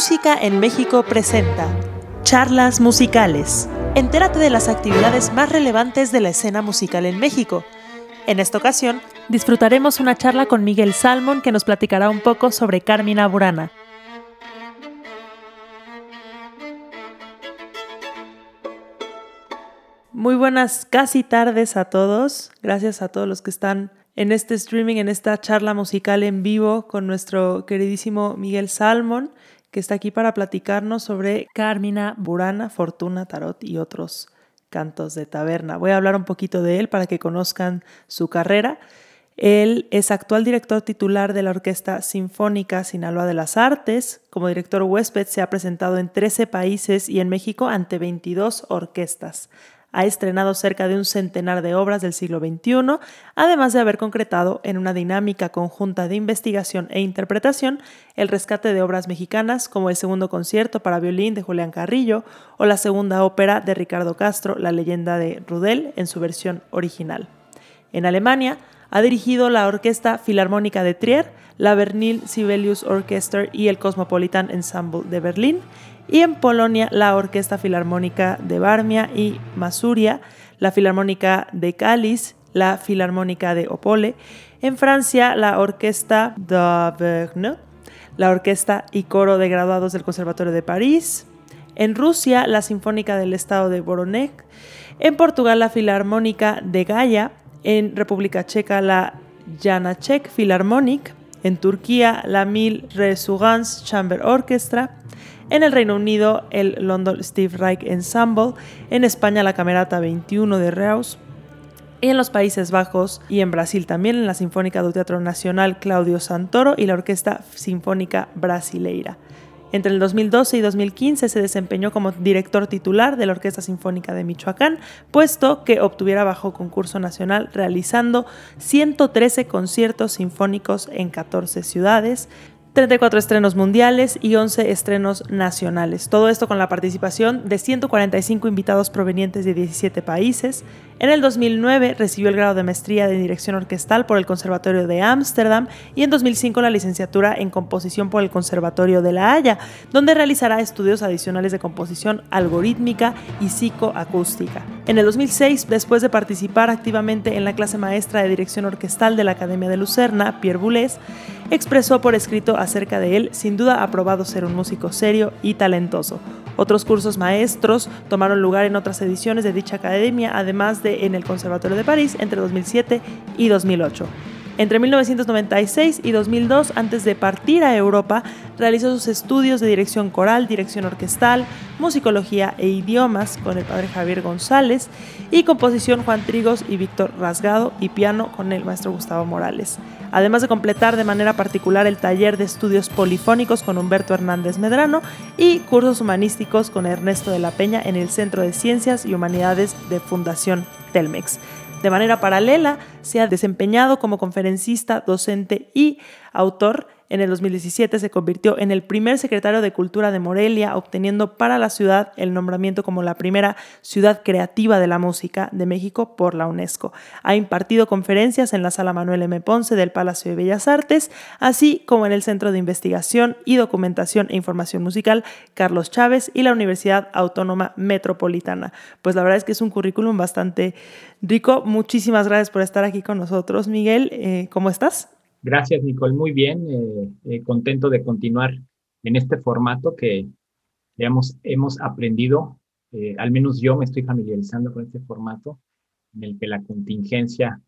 Música en México presenta Charlas Musicales. Entérate de las actividades más relevantes de la escena musical en México. En esta ocasión, disfrutaremos una charla con Miguel Salmon que nos platicará un poco sobre Carmina Burana. Muy buenas casi tardes a todos. Gracias a todos los que están en este streaming, en esta charla musical en vivo con nuestro queridísimo Miguel Salmon, que está aquí para platicarnos sobre Carmina Burana, Fortuna, Tarot y otros cantos de taberna. Voy a hablar un poquito de él para que conozcan su carrera. Él es actual director titular de la Orquesta Sinfónica Sinaloa de las Artes. Como director huésped se ha presentado en 13 países y en México ante 22 orquestas ha estrenado cerca de un centenar de obras del siglo XXI, además de haber concretado en una dinámica conjunta de investigación e interpretación el rescate de obras mexicanas como el segundo concierto para violín de Julián Carrillo o la segunda ópera de Ricardo Castro, La leyenda de Rudel, en su versión original. En Alemania, ha dirigido la Orquesta Filarmónica de Trier, la Bernil Sibelius Orchestra y el Cosmopolitan Ensemble de Berlín, y en Polonia la Orquesta Filarmónica de Barmia y Masuria, la Filarmónica de Cáliz, la Filarmónica de Opole, en Francia la Orquesta d'Auvergne, la Orquesta y Coro de Graduados del Conservatorio de París, en Rusia la Sinfónica del Estado de Voronezh, en Portugal la Filarmónica de Gaia, en República Checa la Janacek Philharmonic, en Turquía la Mil Resurgence Chamber Orchestra, en el Reino Unido el London Steve Reich Ensemble, en España la Camerata 21 de Reus, y en los Países Bajos y en Brasil también en la Sinfónica do Teatro Nacional Claudio Santoro y la Orquesta Sinfónica Brasileira. Entre el 2012 y 2015 se desempeñó como director titular de la Orquesta Sinfónica de Michoacán, puesto que obtuviera bajo concurso nacional realizando 113 conciertos sinfónicos en 14 ciudades, 34 estrenos mundiales y 11 estrenos nacionales. Todo esto con la participación de 145 invitados provenientes de 17 países. En el 2009 recibió el grado de maestría de dirección orquestal por el Conservatorio de Ámsterdam y en 2005 la licenciatura en composición por el Conservatorio de La Haya, donde realizará estudios adicionales de composición algorítmica y psicoacústica. En el 2006, después de participar activamente en la clase maestra de dirección orquestal de la Academia de Lucerna, Pierre Boulez, expresó por escrito acerca de él, sin duda ha probado ser un músico serio y talentoso. Otros cursos maestros tomaron lugar en otras ediciones de dicha academia, además de en el Conservatorio de París entre 2007 y 2008. Entre 1996 y 2002, antes de partir a Europa, realizó sus estudios de dirección coral, dirección orquestal, musicología e idiomas con el padre Javier González y composición Juan Trigos y Víctor Rasgado y piano con el maestro Gustavo Morales. Además de completar de manera particular el taller de estudios polifónicos con Humberto Hernández Medrano y cursos humanísticos con Ernesto de la Peña en el Centro de Ciencias y Humanidades de Fundación Telmex. De manera paralela, se ha desempeñado como conferencista, docente y autor en el 2017 se convirtió en el primer secretario de Cultura de Morelia, obteniendo para la ciudad el nombramiento como la primera ciudad creativa de la música de México por la UNESCO. Ha impartido conferencias en la Sala Manuel M. Ponce del Palacio de Bellas Artes, así como en el Centro de Investigación y Documentación e Información Musical Carlos Chávez y la Universidad Autónoma Metropolitana. Pues la verdad es que es un currículum bastante rico. Muchísimas gracias por estar aquí con nosotros, Miguel. Eh, ¿Cómo estás? Gracias, Nicole. Muy bien. Eh, eh, contento de continuar en este formato que digamos, hemos aprendido, eh, al menos yo me estoy familiarizando con este formato en el que la contingencia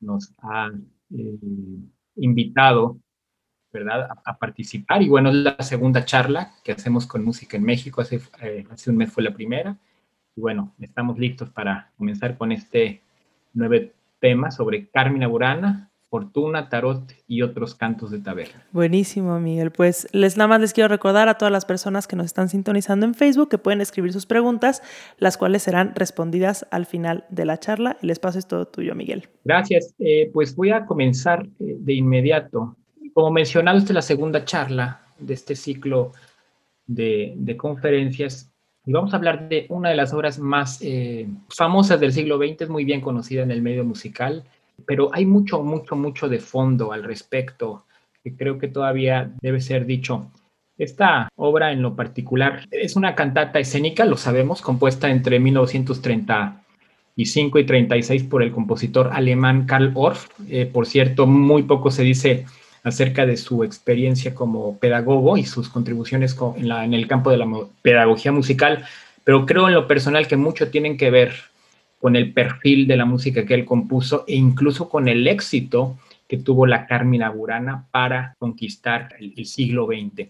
nos ha invitado, ¿verdad?, a, participar. Y bueno, es la segunda charla que hacemos con Música en México. Hace, hace un mes fue la primera. Y bueno, estamos listos para comenzar con este nuevo tema sobre Carmina Burana, Fortuna, Tarot y otros cantos de taberna. Buenísimo, Miguel. Pues les nada más les quiero recordar a todas las personas que nos están sintonizando en Facebook que pueden escribir sus preguntas, las cuales serán respondidas al final de la charla. El espacio es todo tuyo, Miguel. Gracias. Eh, pues voy a comenzar eh, de inmediato. Como mencionado, esta es la segunda charla de este ciclo de, conferencias y vamos a hablar de una de las obras más eh, famosas del siglo XX, es muy bien conocida en el medio musical, pero hay mucho, mucho, mucho de fondo al respecto que creo que todavía debe ser dicho. Esta obra en lo particular es una cantata escénica, lo sabemos, compuesta entre 1935 y 36 por el compositor alemán Karl Orff. Eh, por cierto, muy poco se dice acerca de su experiencia como pedagogo y sus contribuciones en, en el campo de la pedagogía musical, pero creo en lo personal que mucho tienen que ver con el perfil de la música que él compuso e incluso con el éxito que tuvo la Carmina Burana para conquistar el, siglo XX.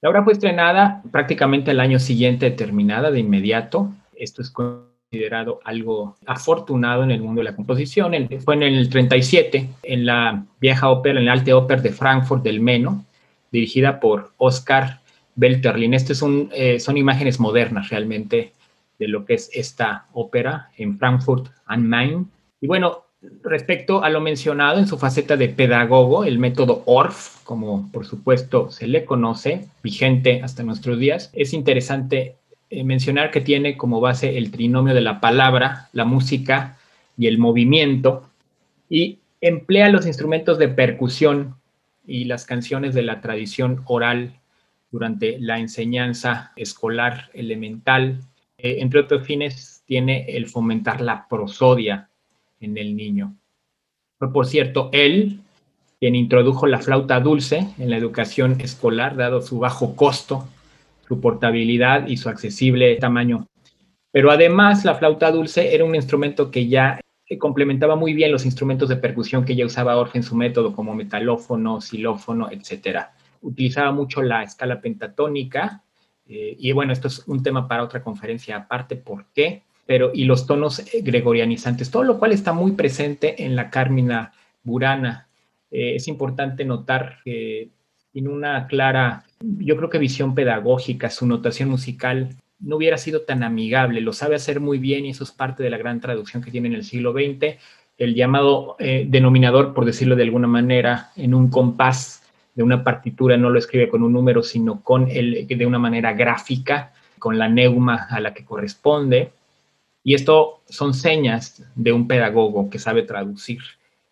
La obra fue estrenada prácticamente el año siguiente, terminada de inmediato. Esto es considerado algo afortunado en el mundo de la composición. Fue en el 37, en la vieja ópera, en el Alte Oper de Frankfurt del Meno, dirigida por Oscar Belterlin. Estas son, eh, son imágenes modernas realmente de lo que es esta ópera en Frankfurt am Main. Y bueno, respecto a lo mencionado en su faceta de pedagogo, el método ORF, como por supuesto se le conoce, vigente hasta nuestros días, es interesante eh, mencionar que tiene como base el trinomio de la palabra, la música y el movimiento, y emplea los instrumentos de percusión y las canciones de la tradición oral durante la enseñanza escolar elemental. Eh, entre otros fines, tiene el fomentar la prosodia en el niño. Por cierto, él quien introdujo la flauta dulce en la educación escolar, dado su bajo costo, su portabilidad y su accesible tamaño. Pero además, la flauta dulce era un instrumento que ya complementaba muy bien los instrumentos de percusión que ya usaba Orfe en su método, como metalófono, xilófono, etc. Utilizaba mucho la escala pentatónica, eh, y bueno, esto es un tema para otra conferencia aparte, ¿por qué? pero y los tonos eh, gregorianizantes, todo lo cual está muy presente en la Carmina Burana. Eh, es importante notar que en una clara, yo creo que visión pedagógica, su notación musical no hubiera sido tan amigable, lo sabe hacer muy bien y eso es parte de la gran traducción que tiene en el siglo XX, el llamado denominador, por decirlo de alguna manera, en un compás de una partitura no lo escribe con un número, sino con el, de una manera gráfica, con la neuma a la que corresponde. Y esto son señas de un pedagogo que sabe traducir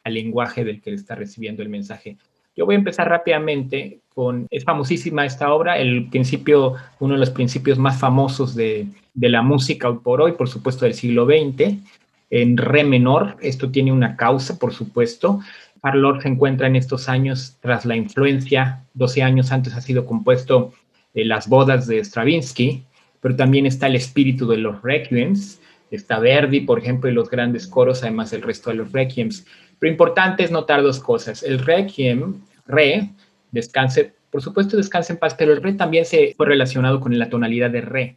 al lenguaje del que le está recibiendo el mensaje. Yo voy a empezar rápidamente con, es famosísima esta obra, el principio, uno de los principios más famosos de, de la música por hoy, por supuesto del siglo XX, en re menor. Esto tiene una causa, por supuesto. Farlor se encuentra en estos años tras la influencia, 12 años antes ha sido compuesto las bodas de Stravinsky, pero también está el espíritu de los requiems, está Verdi, por ejemplo, y los grandes coros, además del resto de los requiems. Pero importante es notar dos cosas. El requiem, re, descanse, por supuesto descanse en paz, pero el re también se fue relacionado con la tonalidad de re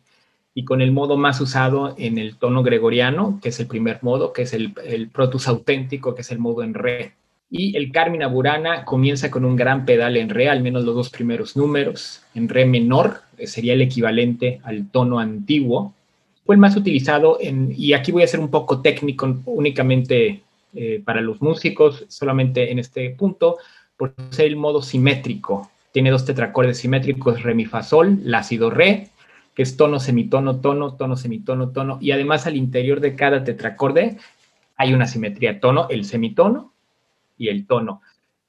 y con el modo más usado en el tono gregoriano, que es el primer modo, que es el, el protus auténtico, que es el modo en re. Y el Carmina Burana comienza con un gran pedal en re, al menos los dos primeros números. En re menor sería el equivalente al tono antiguo, fue el más utilizado en, y aquí voy a ser un poco técnico únicamente eh, para los músicos, solamente en este punto, por ser el modo simétrico. Tiene dos tetracordes simétricos, re, mi, fa, sol, la, si, do, re, que es tono, semitono, tono, tono, semitono, tono, y además al interior de cada tetracorde hay una simetría, tono, el semitono y el tono.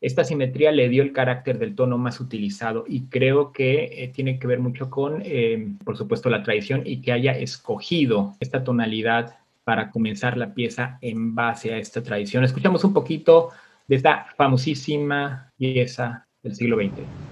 Esta simetría le dio el carácter del tono más utilizado y creo que eh, tiene que ver mucho con, eh, por supuesto, la tradición y que haya escogido esta tonalidad para comenzar la pieza en base a esta tradición. Escuchamos un poquito de esta famosísima pieza del siglo XX.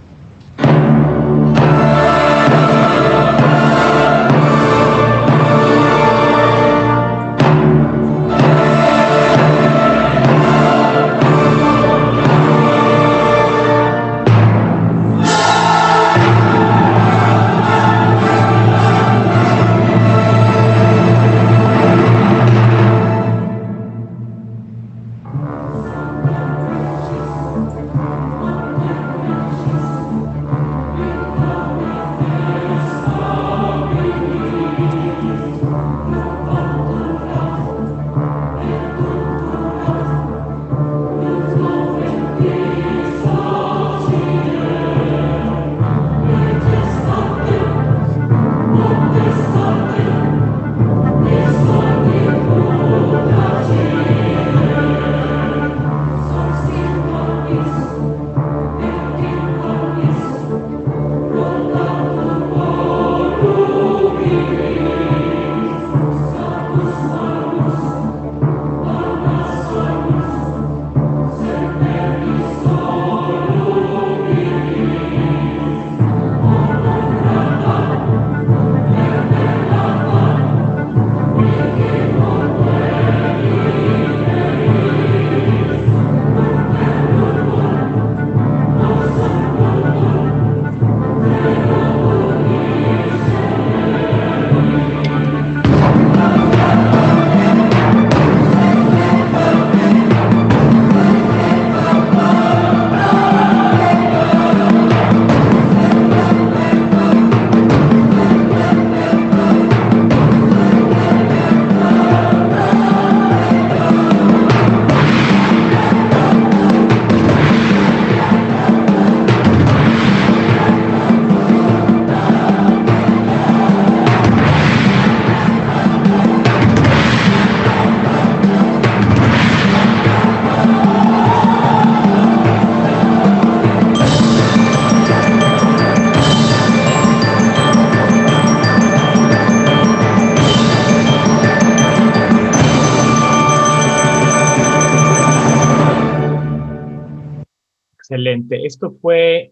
Esto fue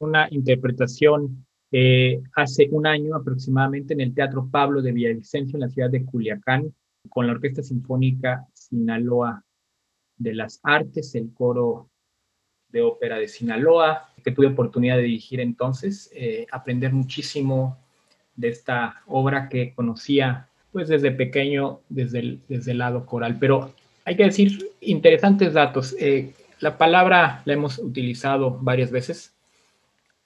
una interpretación eh, hace un año aproximadamente en el Teatro Pablo de Villavicencio en la ciudad de Culiacán con la Orquesta Sinfónica Sinaloa de las Artes, el coro de ópera de Sinaloa, que tuve oportunidad de dirigir entonces, eh, aprender muchísimo de esta obra que conocía pues desde pequeño, desde el, desde lado coral. Pero hay que decir interesantes datos. Eh, la palabra la hemos utilizado varias veces,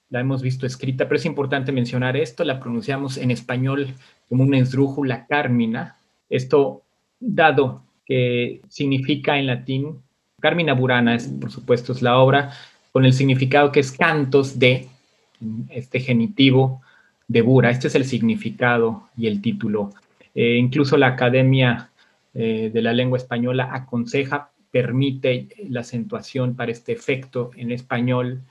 la hemos visto escrita, pero es importante mencionar esto, la pronunciamos en español como una esdrújula cármina. Esto, dado que significa en latín, Carmina Burana, es, por supuesto, es la obra, con el significado que es cantos de, este genitivo de Bura. Este es el significado y el título. Eh, incluso la Academia eh, de la Lengua Española aconseja, permite la acentuación para este efecto en español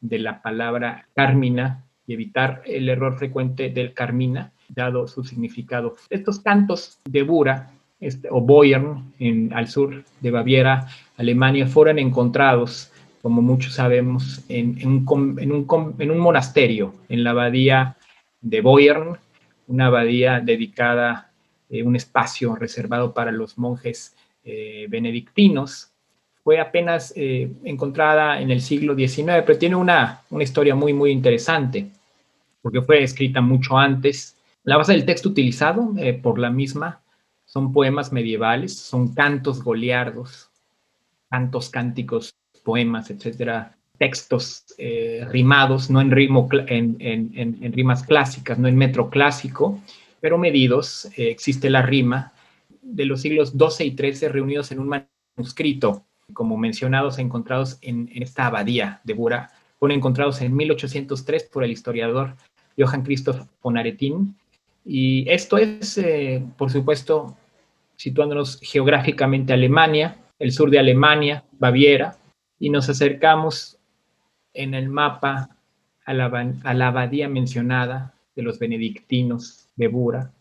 de la palabra Carmina y evitar el error frecuente del Carmina, dado su significado. Estos cantos de Bura este, o Boyern al sur de Baviera, Alemania, fueron encontrados, como muchos sabemos, en, un, en, un, monasterio en la abadía de Boyern, una abadía dedicada, eh, un espacio reservado para los monjes eh, benedictinos. Fue apenas eh, encontrada en el siglo XIX, pero tiene una, una historia muy, muy interesante, porque fue escrita mucho antes. La base del texto utilizado por la misma son poemas medievales, son cantos goliardos, cantos cánticos, poemas, etcétera, textos eh, rimados, no en, ritmo, en, rimas clásicas, no en metro clásico, pero medidos. Eh, existe la rima de los siglos XII y XIII reunidos en un manuscrito, como mencionados, encontrados en, esta abadía de Bura, fueron encontrados en 1803 por el historiador Johann Christoph von Aretin. Y esto es, eh, por supuesto, situándonos geográficamente a Alemania, el sur de Alemania, Baviera, y nos acercamos en el mapa a la, abadía mencionada de los benedictinos de Bura,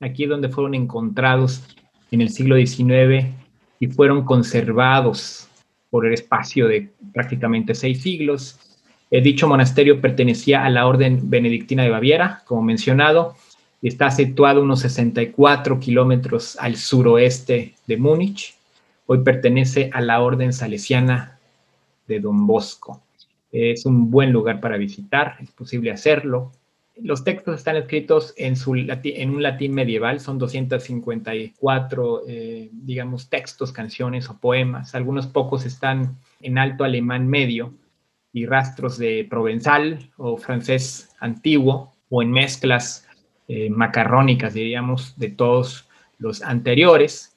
aquí es donde fueron encontrados en el siglo XIX y fueron conservados por el espacio de prácticamente seis siglos. dicho monasterio pertenecía a la orden benedictina de Baviera, como mencionado, Está situado unos 64 kilómetros al suroeste de Múnich. Hoy pertenece a la Orden Salesiana de Don Bosco. Es un buen lugar para visitar, es posible hacerlo. Los textos están escritos en, un latín medieval, son 254, eh, digamos, textos, canciones o poemas. Algunos pocos están en alto alemán medio y rastros de provenzal o francés antiguo o en mezclas eh, macarrónicas, diríamos, de todos los anteriores.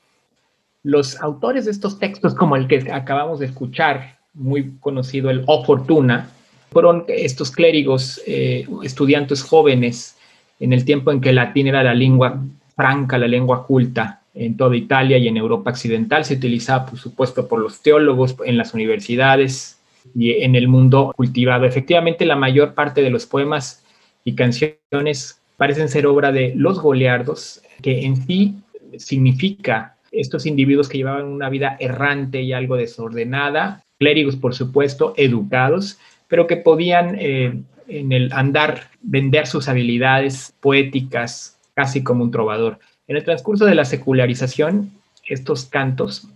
Los autores de estos textos, como el que acabamos de escuchar, muy conocido, el O Fortuna, fueron estos clérigos, eh, estudiantes jóvenes, en el tiempo en que el latín era la lengua franca, la lengua culta en toda Italia y en Europa occidental. Se utilizaba, por supuesto, por los teólogos en las universidades y en el mundo cultivado. Efectivamente, la mayor parte de los poemas y canciones parecen ser obra de los goleardos, que en sí significa estos individuos que llevaban una vida errante y algo desordenada, clérigos por supuesto, educados, pero que podían eh, en el andar vender sus habilidades poéticas casi como un trovador. En el transcurso de la secularización, estos cantos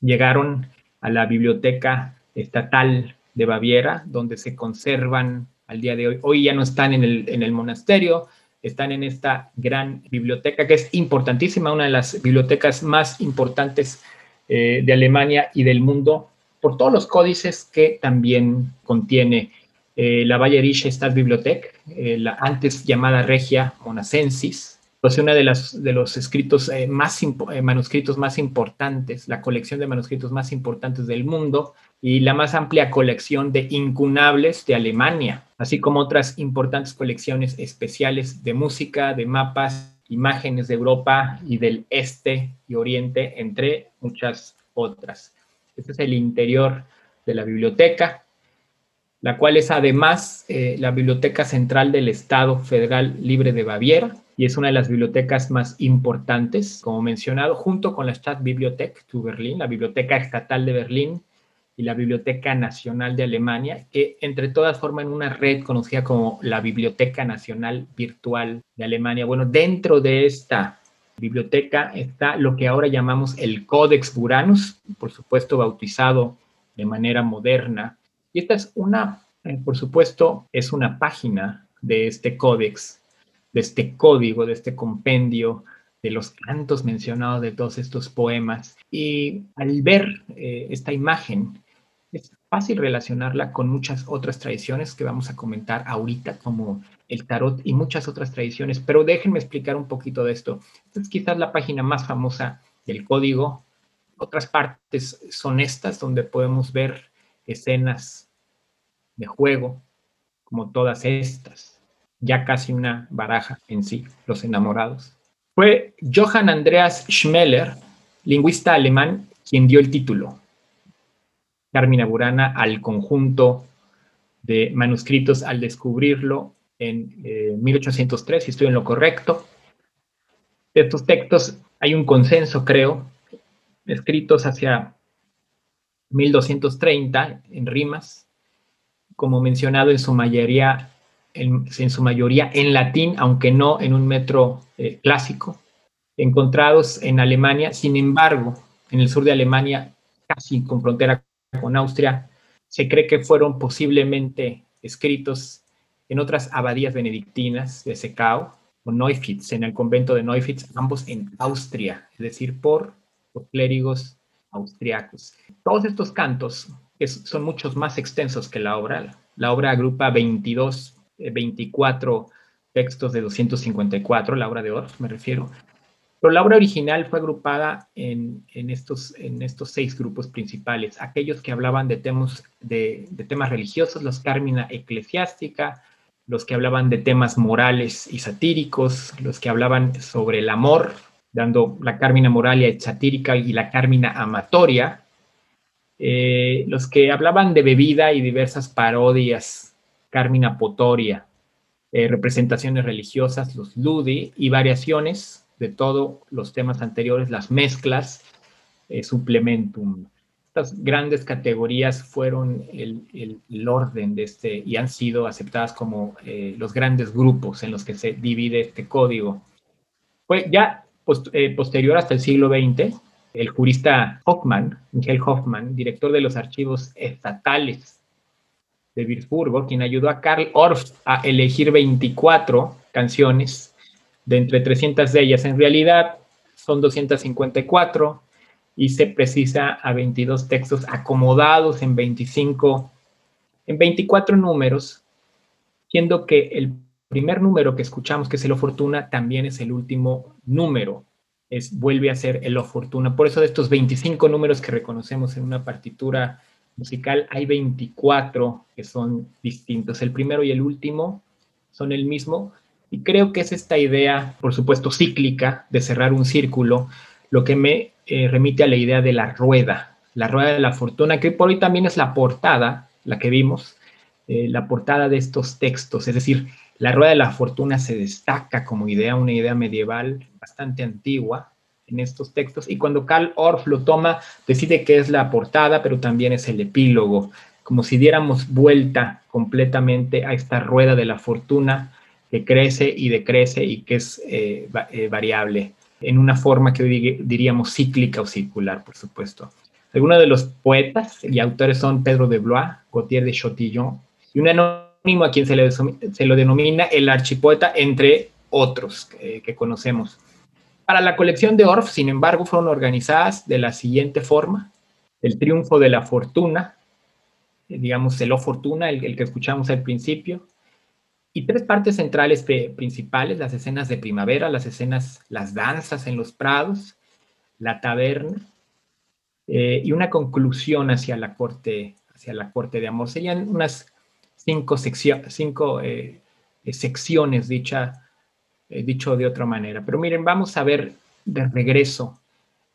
llegaron a la biblioteca estatal de Baviera, donde se conservan al día de hoy. Hoy ya no están en el, en el monasterio, están en esta gran biblioteca que es importantísima, una de las bibliotecas más importantes eh, de Alemania y del mundo por todos los códices que también contiene eh, la Bayerische Stadtbibliothek, eh, la antes llamada Regia Monacensis, pues una de, las, de los escritos más, manuscritos más importantes, la colección de manuscritos más importantes del mundo, y la más amplia colección de incunables de Alemania, así como otras importantes colecciones especiales de música, de mapas, imágenes de Europa y del este y oriente, entre muchas otras. Este es el interior de la biblioteca, la cual es además eh, la biblioteca central del Estado Federal Libre de Baviera y es una de las bibliotecas más importantes, como mencionado, junto con la Stadtbibliothek zu Berlin, la Biblioteca Estatal de Berlín, y la Biblioteca Nacional de Alemania, que entre todas forman una red conocida como la Biblioteca Nacional Virtual de Alemania. Bueno, dentro de esta biblioteca está lo que ahora llamamos el Codex Buranus, por supuesto bautizado de manera moderna. Y esta es una, eh, por supuesto, es una página de este códex, de este código, de este compendio de los cantos mencionados de todos estos poemas. Y al ver eh, esta imagen, es fácil relacionarla con muchas otras tradiciones que vamos a comentar ahorita, como el tarot y muchas otras tradiciones, pero déjenme explicar un poquito de esto. Esta es quizás la página más famosa del código. Otras partes son estas, donde podemos ver escenas de juego, como todas estas, ya casi una baraja en sí, los enamorados. Fue Johann Andreas Schmeller, lingüista alemán, quien dio el título. Carmina Burana al conjunto de manuscritos al descubrirlo en 1803, eh, si estoy en lo correcto. De estos textos hay un consenso, creo, escritos hacia 1230 en rimas, como mencionado en su mayoría en, su mayoría en latín, aunque no en un metro eh, clásico, encontrados en Alemania. Sin embargo, en el sur de Alemania, casi con frontera con Austria, se cree que fueron posiblemente escritos en otras abadías benedictinas de Secao o Neufitz, en el convento de Neufitz, ambos en Austria, es decir, por los clérigos austriacos. Todos estos cantos, que son muchos más extensos que la obra, la obra agrupa 22, 24 eh, textos de 254, la obra de Orff me refiero, pero la obra original fue agrupada en, estos, en estos seis grupos principales, aquellos que hablaban de temas, de, de temas religiosos, los Carmina eclesiástica, los que hablaban de temas morales y satíricos, los que hablaban sobre el amor, dando la Carmina moralia satírica y la Carmina amatoria, eh, los que hablaban de bebida y diversas parodias, Carmina potoria, eh, representaciones religiosas, los ludi y variaciones de todos los temas anteriores, las mezclas, eh, suplementum. Estas grandes categorías fueron el, orden de este y han sido aceptadas como eh, los grandes grupos en los que se divide este código. Fue ya eh, posterior hasta el siglo XX, el jurista Hoffman, Miguel Hoffman, director de los archivos estatales de Würzburgo, quien ayudó a Karl Orff a elegir 24 canciones de entre 300 de ellas. En realidad son 254 y se precisa a 22 textos acomodados en 25, en 24 números, siendo que el primer número que escuchamos, que es el O Fortuna, también es el último número, es, vuelve a ser el O Fortuna. Por eso de estos 25 números que reconocemos en una partitura musical, hay 24 que son distintos. El primero y el último son el mismo. Y creo que es esta idea, por supuesto, cíclica de cerrar un círculo, lo que me eh, remite a la idea de la rueda, la rueda de la fortuna, que por hoy también es la portada, la que vimos, eh, la portada de estos textos. Es decir, la rueda de la fortuna se destaca como idea, una idea medieval bastante antigua en estos textos. Y cuando Karl Orff lo toma, decide que es la portada, pero también es el epílogo, como si diéramos vuelta completamente a esta rueda de la fortuna que crece y decrece y que es eh, variable en una forma que diríamos cíclica o circular, por supuesto. Algunos de los poetas y autores son Pedro de Blois, Gautier de Chotillon y un anónimo a quien se lo denomina el archipoeta, entre otros que, conocemos. Para la colección de Orff, sin embargo, fueron organizadas de la siguiente forma. El triunfo de la fortuna, eh, digamos, el O Fortuna, el que escuchamos al principio, y tres partes centrales principales, las escenas de primavera, las escenas, las danzas en los prados, la taberna, eh, y una conclusión hacia la corte, hacia la corte de amor. Serían unas cinco, cinco eh, eh, secciones, dicha, dicho de otra manera. Pero miren, vamos a ver de regreso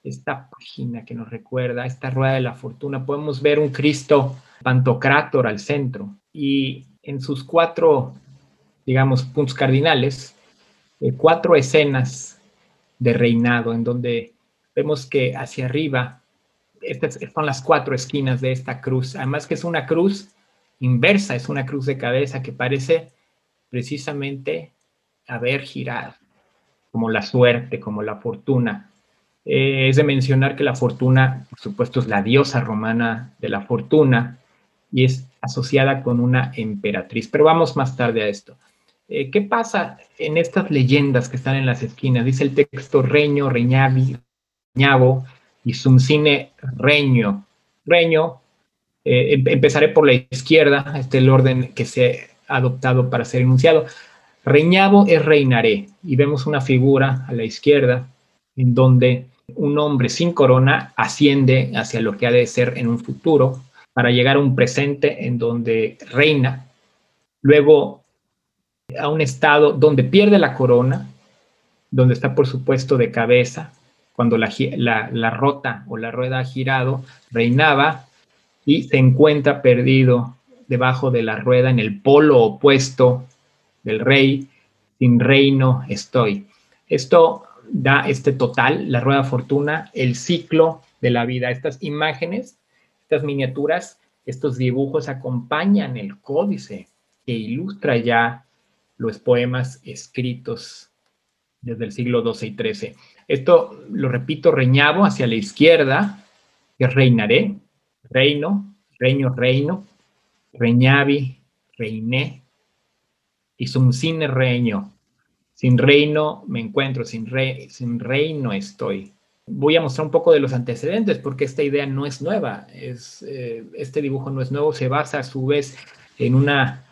esta página que nos recuerda, esta rueda de la fortuna. Podemos ver un Cristo pantocrátor al centro y en sus cuatro digamos, puntos cardinales, eh, cuatro escenas de reinado en donde vemos que hacia arriba Estas son las cuatro esquinas de esta cruz. Además que es una cruz inversa, es una cruz de cabeza que parece precisamente haber girado, como la suerte, como la fortuna. Eh, es de mencionar que la fortuna, por supuesto, es la diosa romana de la fortuna y es asociada con una emperatriz. Pero vamos más tarde a esto. Eh, ¿Qué pasa en estas leyendas que están en las esquinas? Dice el texto reño, reñavi, reñavo y sumcine reño. Reño, eh, em, empezaré por la izquierda, este es el orden que se ha adoptado para ser enunciado. Reñavo es reinaré y vemos una figura a la izquierda en donde un hombre sin corona asciende hacia lo que ha de ser en un futuro para llegar a un presente en donde reina. Luego a un estado donde pierde la corona, donde está por supuesto de cabeza, cuando la, la, rota o la rueda ha girado, reinaba y se encuentra perdido debajo de la rueda en el polo opuesto del rey, sin reino estoy. Esto da este total, la rueda fortuna, el ciclo de la vida. Estas imágenes, estas miniaturas, estos dibujos acompañan el códice que ilustra ya los poemas escritos desde el siglo XII y XIII. Esto lo repito, reñabo hacia la izquierda, que reinaré, reino, reino, reino, reñavi, reiné, y sin reino. Sin reino me encuentro, sin, sin reino estoy. Voy a mostrar un poco de los antecedentes porque esta idea no es nueva. Es, eh, este dibujo no es nuevo, se basa a su vez en una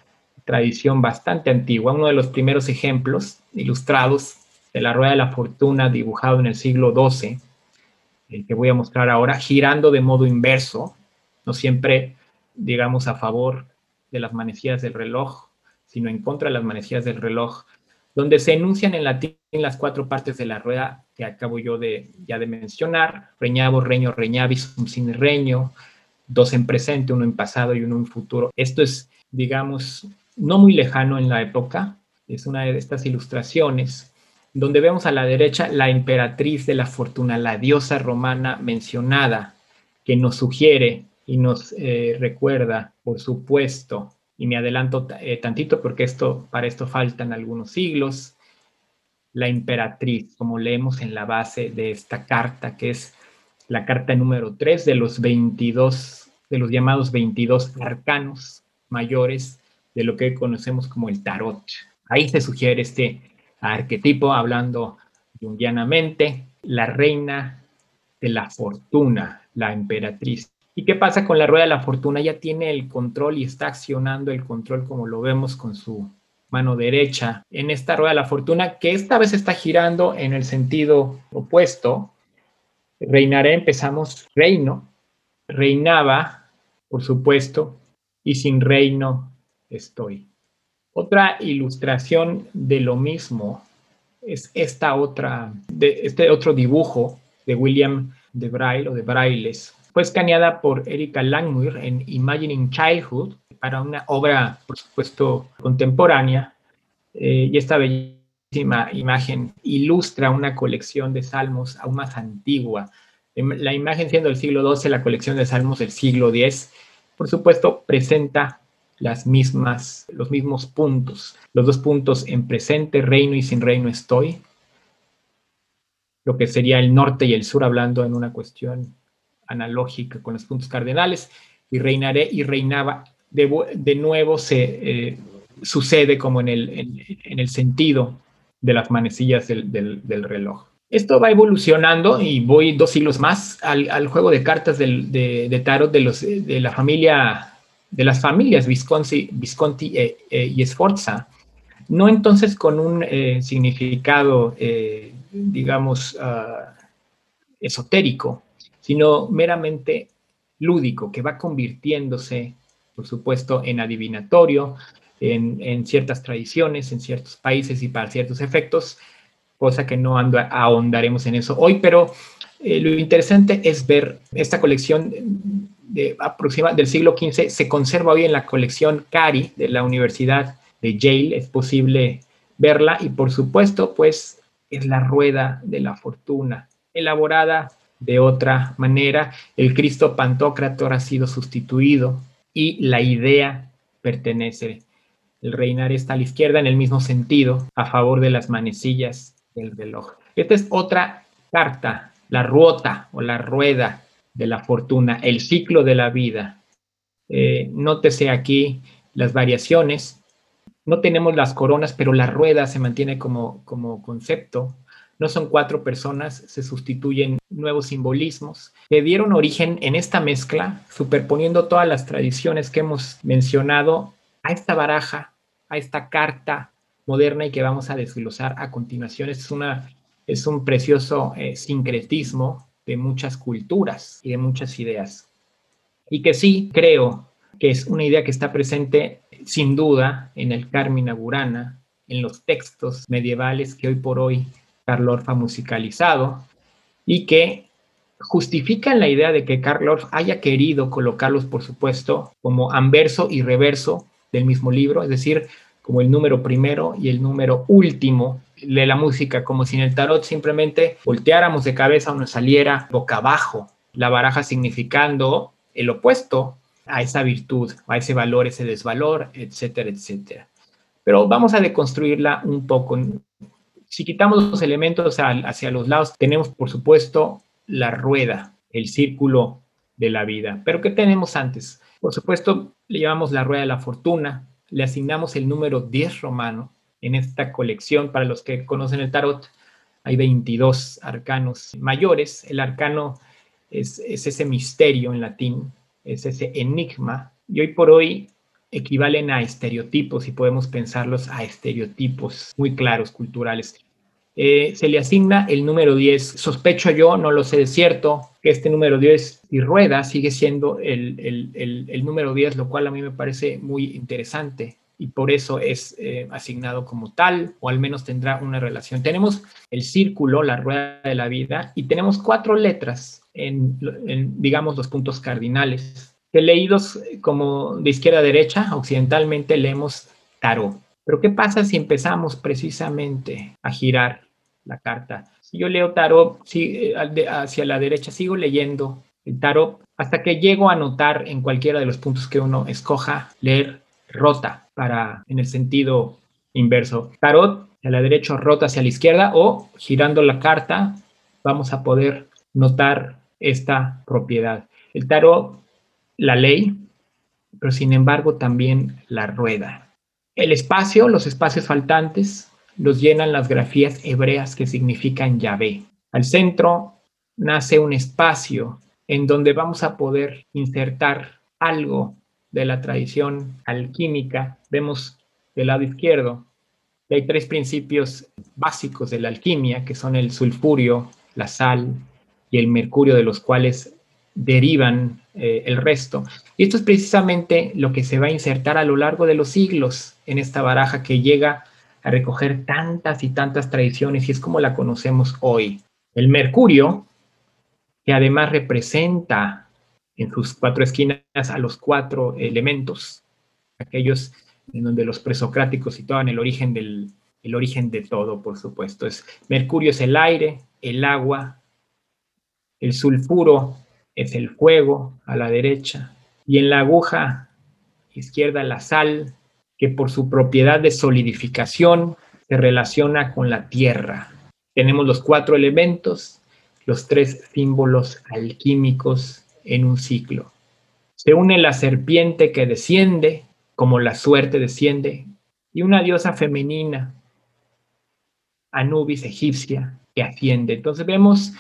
tradición bastante antigua. Uno de los primeros ejemplos ilustrados de la rueda de la fortuna dibujado en el siglo XII, el que voy a mostrar ahora, girando de modo inverso, no siempre, digamos, a favor de las manecillas del reloj, sino en contra de las manecillas del reloj, donde se enuncian en latín las cuatro partes de la rueda que acabo yo de, ya de mencionar, reñabo, reño, reñavis, un sin reño, dos en presente, uno en pasado y uno en futuro. Esto es, digamos, no muy lejano en la época, es una de estas ilustraciones, donde vemos a la derecha la emperatriz de la fortuna, la diosa romana mencionada, que nos sugiere y nos eh, recuerda, por supuesto, y me adelanto eh, tantito porque esto, para esto faltan algunos siglos, la emperatriz, como leemos en la base de esta carta, que es la carta número 3 de los 22, de los llamados 22 arcanos mayores de lo que conocemos como el tarot. Ahí se sugiere este arquetipo, hablando jungianamente, la reina de la fortuna, la emperatriz. ¿Y qué pasa con la rueda de la fortuna? Ya tiene el control y está accionando el control como lo vemos con su mano derecha en esta rueda de la fortuna, que esta vez está girando en el sentido opuesto. Reinaré, empezamos reino, reinaba, por supuesto, y sin reino estoy. Otra ilustración de lo mismo es esta otra, de este otro dibujo de William de Braille o de Brailes. Fue escaneada por Erika Langmuir en Imagining Childhood para una obra, por supuesto, contemporánea. Eh, y esta bellísima imagen ilustra una colección de salmos aún más antigua. Em, la imagen siendo del siglo XII, la colección de salmos del siglo X, por supuesto, presenta las mismas, los mismos puntos. Los dos puntos en presente, reino y sin reino estoy. Lo que sería el norte y el sur, hablando en una cuestión analógica con los puntos cardenales. Y reinaré y reinaba. De, nuevo se eh, sucede como en el, en, el, sentido de las manecillas del, del, reloj. Esto va evolucionando y voy dos siglos más al, juego de cartas de, de, tarot de, los, de la familia de las familias Visconti, eh, eh, y Sforza, no entonces con un eh, significado, digamos, ah, esotérico, sino meramente lúdico, que va convirtiéndose, por supuesto, en adivinatorio, en, ciertas tradiciones, en ciertos países y para ciertos efectos, cosa que no ahondaremos en eso hoy, pero lo interesante es ver esta colección de, del siglo XV se conserva hoy en la colección Cari de la Universidad de Yale. Es posible verla y por supuesto, pues es la rueda de la fortuna, elaborada de otra manera. El Cristo Pantocrator ha sido sustituido y la idea pertenece. El reinar está a la izquierda en el mismo sentido, a favor de las manecillas del reloj. Esta es otra carta, la ruota o la rueda de la fortuna, el ciclo de la vida. Eh, nótese aquí las variaciones. No tenemos las coronas, pero la rueda se mantiene como, como concepto. No son cuatro personas, se sustituyen nuevos simbolismos que dieron origen en esta mezcla, superponiendo todas las tradiciones que hemos mencionado a esta baraja, a esta carta moderna y que vamos a desglosar a continuación. Es, una, es un precioso eh, sincretismo de muchas culturas y de muchas ideas. Y que sí creo que es una idea que está presente sin duda en el Carmina Burana, en los textos medievales que hoy por hoy Karl Orff ha musicalizado y que justifican la idea de que Karl Orff haya querido colocarlos, por supuesto, como anverso y reverso del mismo libro, es decir, como el número primero y el número último de la música, como si en el tarot simplemente volteáramos de cabeza o nos saliera boca abajo la baraja significando el opuesto a esa virtud, a ese valor, ese desvalor, etcétera, etcétera. Pero vamos a deconstruirla un poco. Si quitamos los elementos hacia los lados, tenemos, por supuesto, la rueda, el círculo de la vida. Pero ¿qué tenemos antes? Por supuesto, le llamamos la rueda de la fortuna, le asignamos el número 10 romano en esta colección. Para los que conocen el tarot, hay 22 arcanos mayores. El arcano es, es ese misterio en latín es ese enigma, y hoy por hoy equivalen a estereotipos y podemos pensarlos a estereotipos muy claros, culturales. Eh, se le asigna el número 10. Sospecho yo, no lo sé de cierto, que este número 10 y rueda sigue siendo el, número 10, lo cual a mí me parece muy interesante y por eso es eh, asignado como tal, o al menos tendrá una relación. Tenemos el círculo, la rueda de la vida, y tenemos cuatro letras en, digamos, los puntos cardinales, que leídos como de izquierda a derecha, occidentalmente leemos tarot. Pero ¿qué pasa si empezamos precisamente a girar la carta? Si yo leo tarot si, eh, hacia la derecha, sigo leyendo el tarot hasta que llego a notar en cualquiera de los puntos que uno escoja leer rota para en el sentido inverso. Tarot a la derecha, rota hacia la izquierda o girando la carta vamos a poder notar esta propiedad. El tarot, la ley, pero sin embargo también la rueda. El espacio, los espacios faltantes, los llenan las grafías hebreas que significan Yahvé. Al centro nace un espacio en donde vamos a poder insertar algo de la tradición alquímica. Vemos del lado izquierdo que hay tres principios básicos de la alquimia, que son el sulfurio, la sal y el mercurio de los cuales derivan eh, el resto. Y esto es precisamente lo que se va a insertar a lo largo de los siglos en esta baraja que llega a recoger tantas y tantas tradiciones y es como la conocemos hoy. El mercurio, que además representa en sus cuatro esquinas a los cuatro elementos, aquellos en donde los presocráticos situaban el origen del el origen de todo, por supuesto. Es, mercurio es el aire, el agua, el sulfuro es el fuego a la derecha y en la aguja izquierda la sal, que por su propiedad de solidificación se relaciona con la tierra. Tenemos los cuatro elementos, los tres símbolos alquímicos en un ciclo. Se une la serpiente que desciende, como la suerte desciende, y una diosa femenina, Anubis egipcia, que asciende. Entonces vemos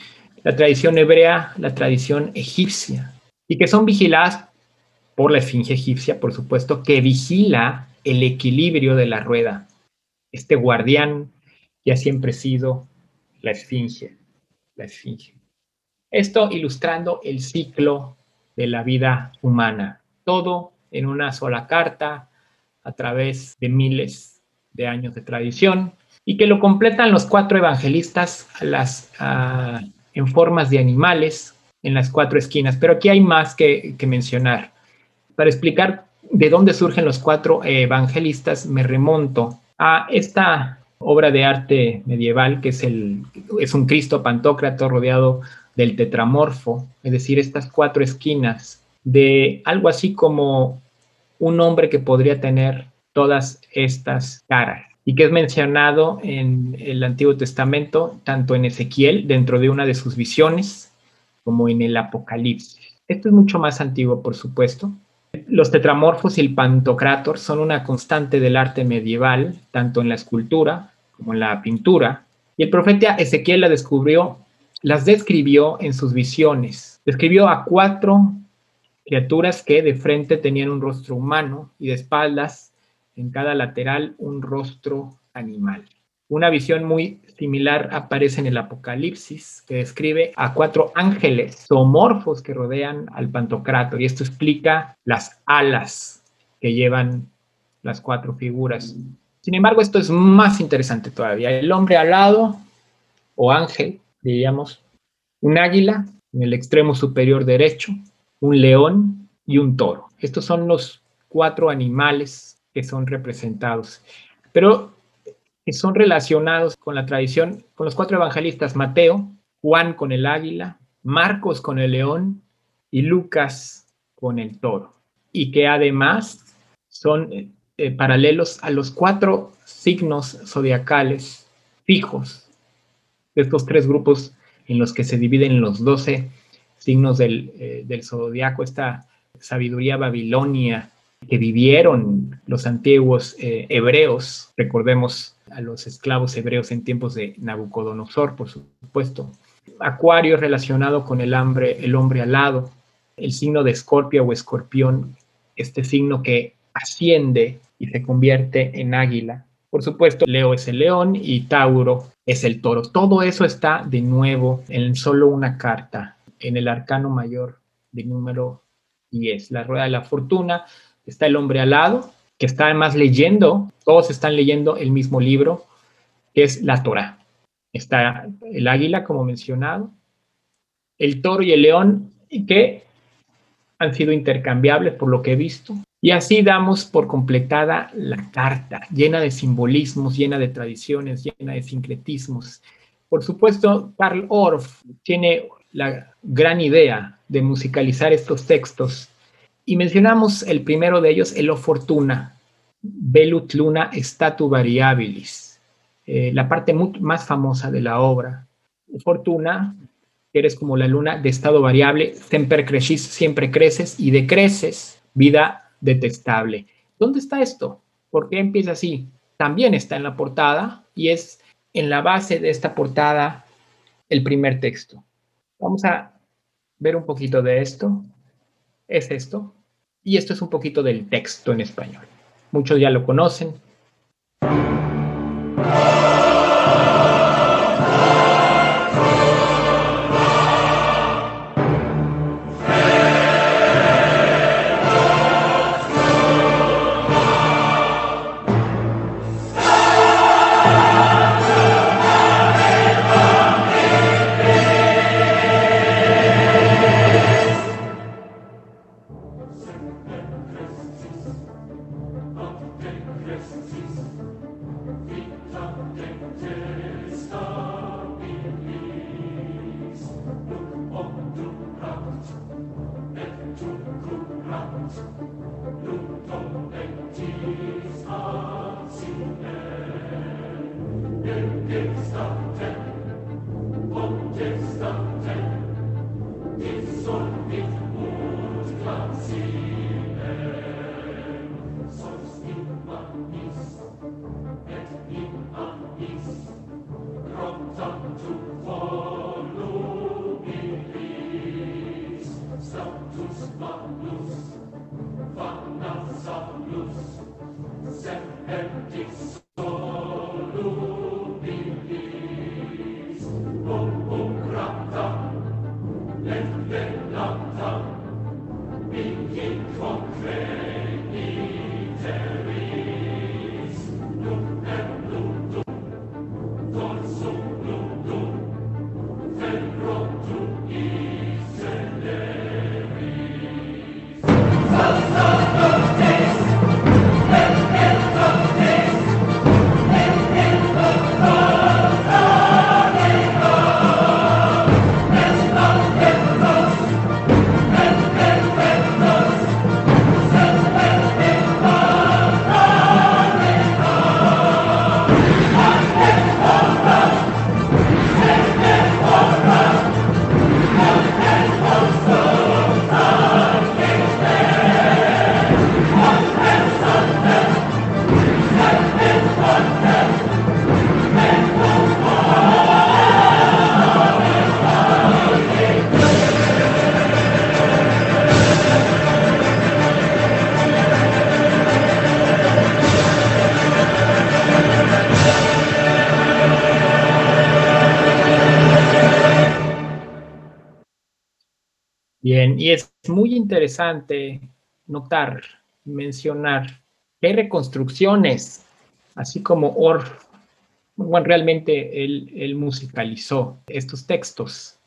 la tradición hebrea, la tradición egipcia, y que son vigiladas por la esfinge egipcia, por supuesto, que vigila el equilibrio de la rueda. Este guardián que ha siempre sido la esfinge, la esfinge. Esto ilustrando el ciclo de la vida humana, todo en una sola carta a través de miles de años de tradición y que lo completan los cuatro evangelistas en formas de animales en las cuatro esquinas. Pero aquí hay más que, mencionar. Para explicar de dónde surgen los cuatro evangelistas, me remonto a esta obra de arte medieval que es, el, es un Cristo Pantocrato rodeado del tetramorfo, es decir, estas cuatro esquinas de algo así como un hombre que podría tener todas estas caras y que es mencionado en el Antiguo Testamento, tanto en Ezequiel, dentro de una de sus visiones, como en el Apocalipsis. Esto es mucho más antiguo, por supuesto. Los tetramorfos y el pantocrátor son una constante del arte medieval, tanto en la escultura como en la pintura. Y el profeta Ezequiel la descubrió, las describió en sus visiones. Describió a cuatro criaturas que de frente tenían un rostro humano y de espaldas en cada lateral un rostro animal. Una visión muy similar aparece en el Apocalipsis, que describe a cuatro ángeles zoomorfos que rodean al Pantocrator, y esto explica las alas que llevan las cuatro figuras. Sin embargo, esto es más interesante todavía. El hombre alado, o ángel, diríamos, un águila en el extremo superior derecho, un león y un toro. Estos son los cuatro animales que son representados, pero son relacionados con la tradición, con los cuatro evangelistas, Mateo, Juan con el águila, Marcos con el león y Lucas con el toro. Y que además son eh, eh, paralelos a los cuatro signos zodiacales fijos estos tres grupos en los que se dividen los doce signos del, eh, del zodiaco, esta sabiduría babilonia que vivieron los antiguos eh, hebreos, recordemos a los esclavos hebreos en tiempos de Nabucodonosor, por supuesto. Acuario relacionado con el, hambre, el hombre alado, el signo de escorpio o escorpión, este signo que asciende y se convierte en águila. Por supuesto, Leo es el león y Tauro es el toro. Todo eso está de nuevo en solo una carta en el arcano mayor de número 10, la rueda de la fortuna. Está el hombre alado, que está además leyendo, todos están leyendo el mismo libro, que es la Torah. Está el águila, como mencionado, el toro y el león, que han sido intercambiables por lo que he visto. Y así damos por completada la carta, llena de simbolismos, llena de tradiciones, llena de sincretismos. Por supuesto, Karl Orff tiene la gran idea de musicalizar estos textos y mencionamos el primero de ellos, el O Fortuna, Velut Luna Statu Variabilis, eh, la parte más famosa de la obra. Fortuna, eres como la luna de estado variable, semper crescis, siempre creces y decreces, vida detestable. ¿Dónde está esto? ¿Por qué empieza así? También está en la portada y es en la base de esta portada el primer texto. Vamos a ver un poquito de esto. Es esto. Y esto es un poquito del texto en español. Muchos ya lo conocen. 主。Y es muy interesante notar, mencionar que hay reconstrucciones, así como Orff, bueno, realmente él, musicalizó estos textos.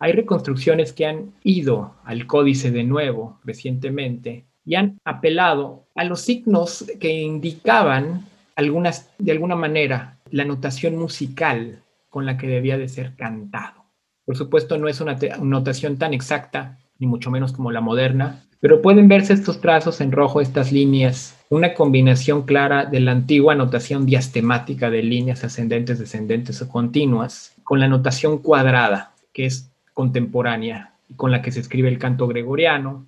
Hay reconstrucciones que han ido al códice de nuevo recientemente y han apelado a los signos que indicaban de alguna manera la notación musical con la que debía de ser cantado. Por supuesto, no es una notación tan exacta, ni mucho menos como la moderna, pero pueden verse estos trazos en rojo, estas líneas, una combinación clara de la antigua notación diastemática de líneas ascendentes, descendentes o continuas, con la notación cuadrada, que es contemporánea y con la que se escribe el canto gregoriano,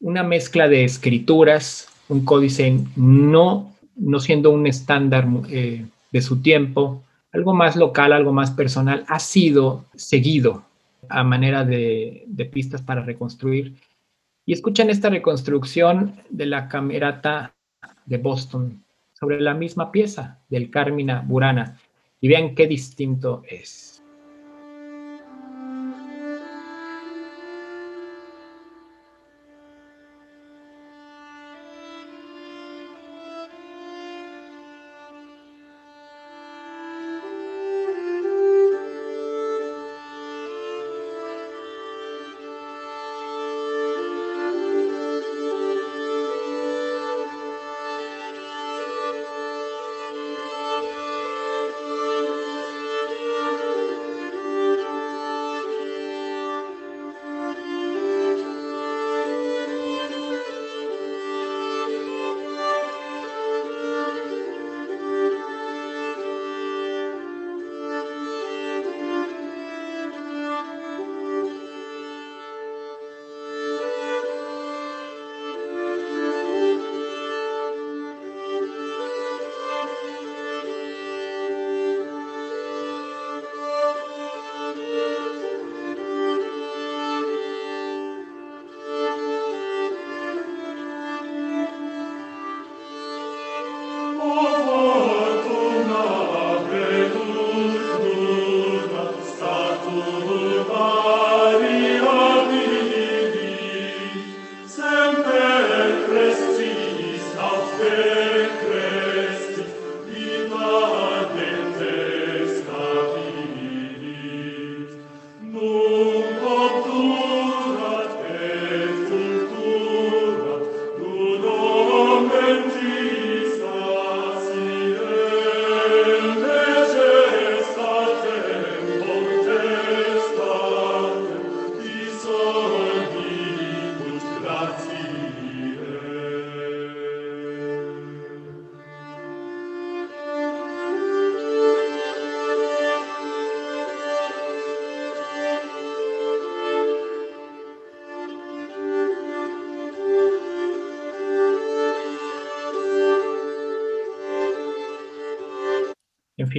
una mezcla de escrituras, un códice no, no siendo un estándar eh, de su tiempo, algo más local, algo más personal, ha sido seguido a manera de, pistas para reconstruir. Y escuchen esta reconstrucción de la camerata de Boston sobre la misma pieza del Carmina Burana y vean qué distinto es.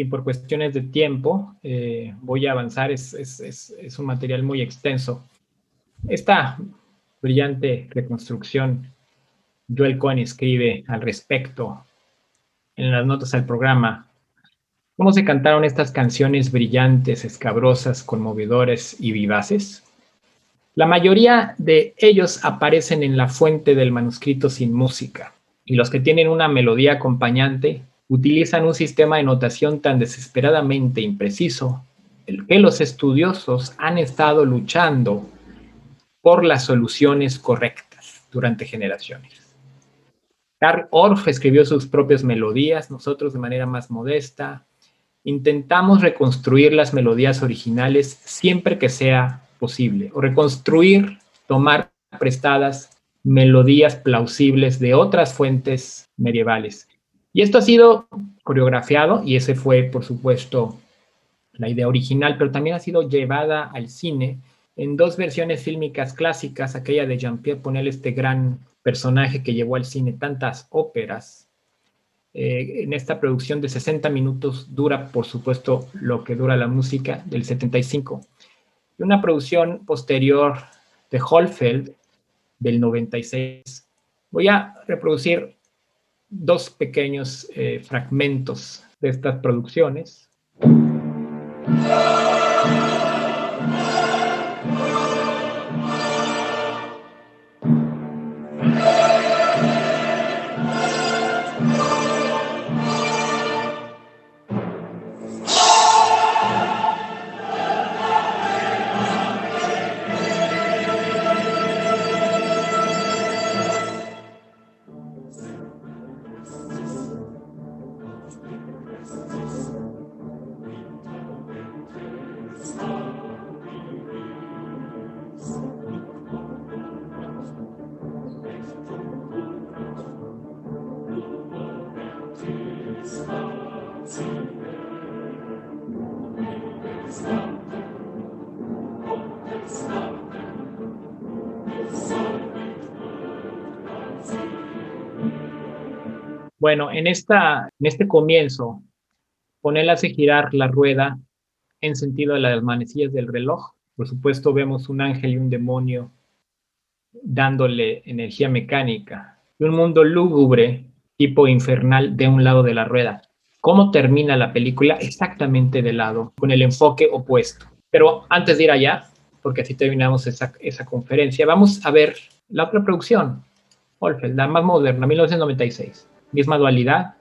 Por cuestiones de tiempo, eh, voy a avanzar, es, es, un material muy extenso. Esta brillante reconstrucción, Joel Cohen escribe al respecto en las notas al programa, cómo se cantaron estas canciones brillantes, escabrosas, conmovedores y vivaces. La mayoría de ellos aparecen en la fuente del manuscrito sin música, y los que tienen una melodía acompañante utilizan un sistema de notación tan desesperadamente impreciso que los estudiosos han estado luchando por las soluciones correctas durante generaciones. Karl Orff escribió sus propias melodías, nosotros de manera más modesta. Intentamos reconstruir las melodías originales siempre que sea posible, o reconstruir, tomar prestadas melodías plausibles de otras fuentes medievales. Y esto ha sido coreografiado y ese fue, por supuesto, la idea original, pero también ha sido llevada al cine en dos versiones fílmicas clásicas, aquella de Jean-Pierre Ponel, este gran personaje que llevó al cine tantas óperas. Eh, en esta producción de 60 minutos dura, por supuesto, lo que dura la música del 75. Y una producción posterior de Holfeld del 96. Voy a reproducir dos pequeños eh, fragmentos de estas producciones. Bueno, en, esta, en este comienzo, con él hace girar la rueda en sentido de las manecillas del reloj. Por supuesto, vemos un ángel y un demonio dándole energía mecánica y un mundo lúgubre tipo infernal de un lado de la rueda. ¿Cómo termina la película? Exactamente de lado, con el enfoque opuesto. Pero antes de ir allá, porque así terminamos esa, esa conferencia, vamos a ver la otra producción, Olfeld, la más moderna, 1996. Misma dualidad,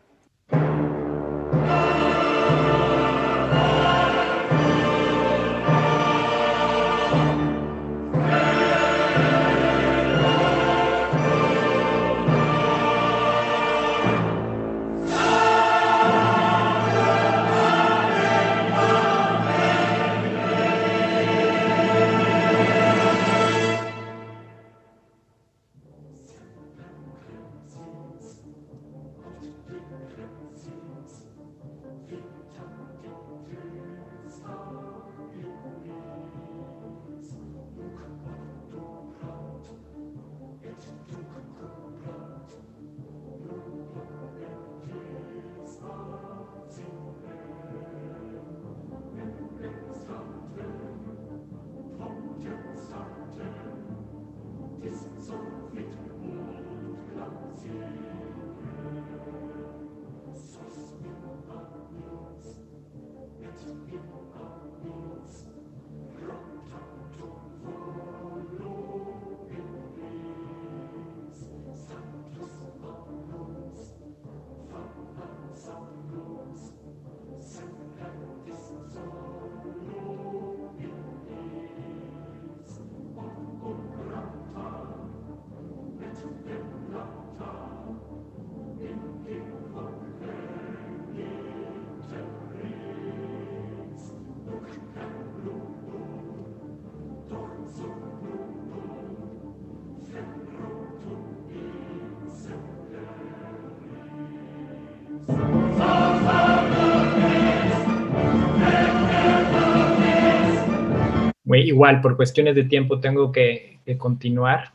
igual, por cuestiones de tiempo tengo que, continuar.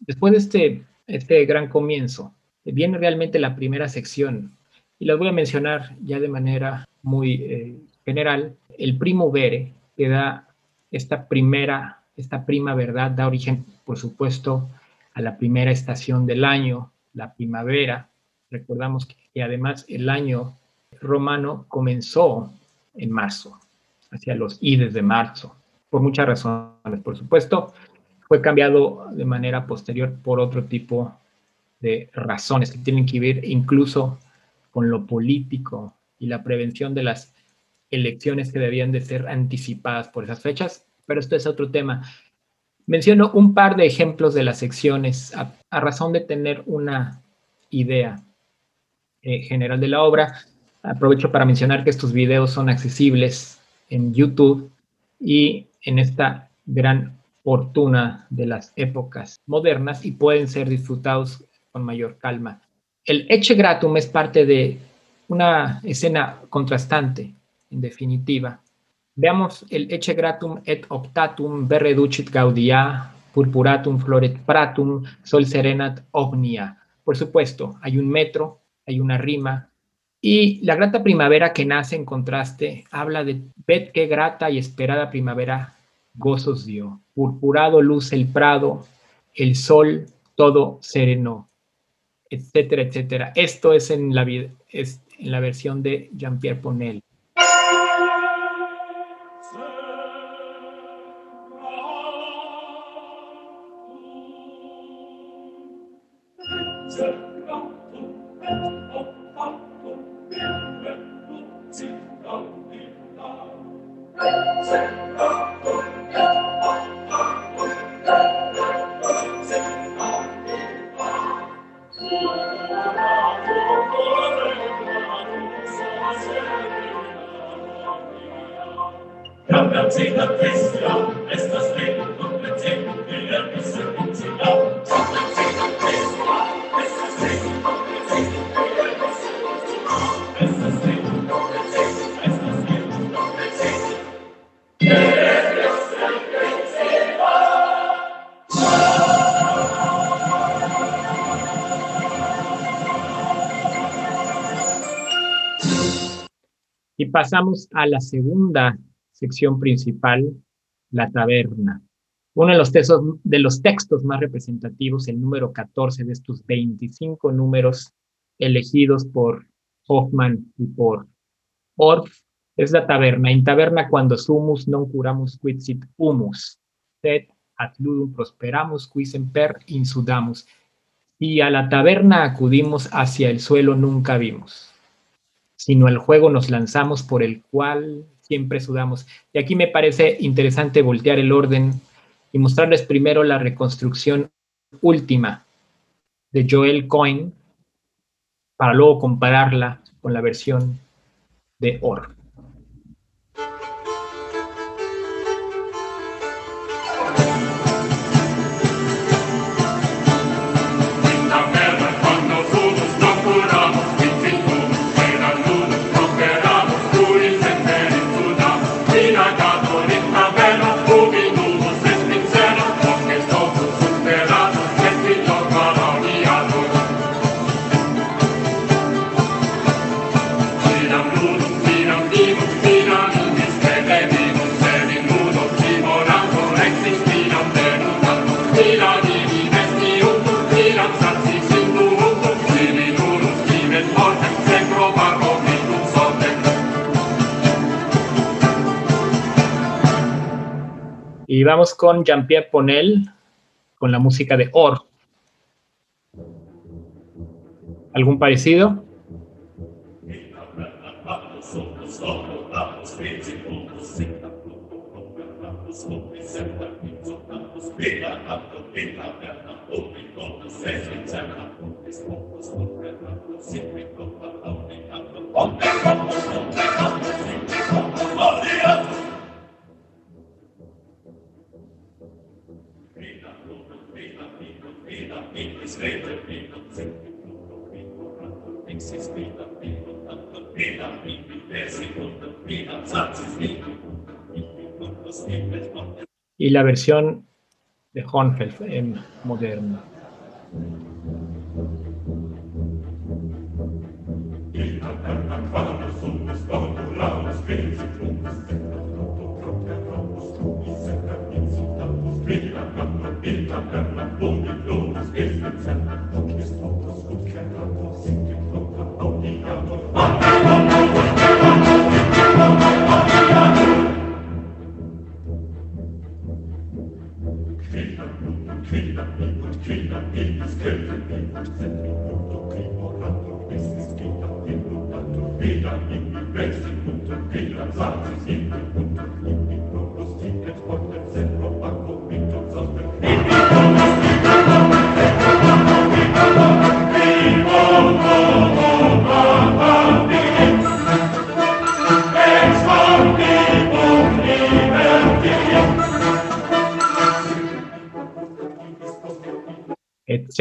Después de este, este gran comienzo, viene realmente la primera sección y las voy a mencionar ya de manera muy eh, general. El primo vere, que da esta primera, esta prima verdad, da origen, por supuesto, a la primera estación del año, la primavera. Recordamos que además el año romano comenzó en marzo, hacia los ides de marzo por muchas razones, por supuesto. Fue cambiado de manera posterior por otro tipo de razones que tienen que ver incluso con lo político y la prevención de las elecciones que debían de ser anticipadas por esas fechas, pero esto es otro tema. Menciono un par de ejemplos de las secciones a, razón de tener una idea eh, general de la obra. Aprovecho para mencionar que estos videos son accesibles en YouTube y en esta gran fortuna de las épocas modernas y pueden ser disfrutados con mayor calma. El Eche Gratum es parte de una escena contrastante, en definitiva. Veamos el Eche Gratum et optatum verreducit gaudia, purpuratum floret pratum, sol serenat omnia. Por supuesto, hay un metro, hay una rima, y la grata primavera que nace en contraste habla de ved qué grata y esperada primavera gozos dio. Purpurado luz el prado, el sol todo sereno, etcétera, etcétera. Esto es en la, es en la versión de Jean-Pierre Ponel. Pasamos a la segunda sección principal, la taberna. Uno de los, textos, más representativos, el número 14 de estos 25 números elegidos por Hoffman y por Orff, es la taberna. In taberna cuando sumus non curamus quid sit humus, sed ad ludum prosperamus qui semper insudamus. Y a la taberna acudimos hacia el suelo nunca vimos, sino el juego nos lanzamos por el cual siempre sudamos. Y aquí me parece interesante voltear el orden y mostrarles primero la reconstrucción última de Joel Coyne para luego compararla con la versión de Orff. Con Jean-Pierre Ponel, con la música de Or. ¿Algún parecido? La versión de Hornfeld en moderno. Elis kelta eat centri puncto crimorator estis gita inducator veda in vexi puncto veda satis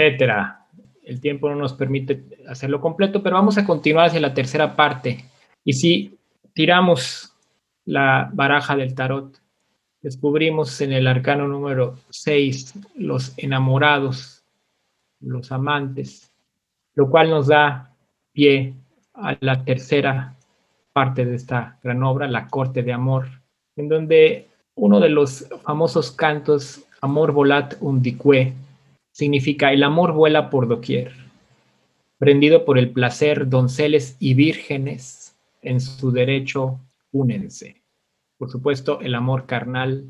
etcétera. El tiempo no nos permite hacerlo completo, pero vamos a continuar hacia la tercera parte. Y si tiramos la baraja del tarot, descubrimos en el arcano número 6 los enamorados, los amantes, lo cual nos da pie a la tercera parte de esta gran obra, La Corte de Amor, en donde uno de los famosos cantos, Amor volat undicue, significa el amor vuela por doquier. Prendido por el placer, donceles y vírgenes en su derecho únense. Por supuesto, el amor carnal,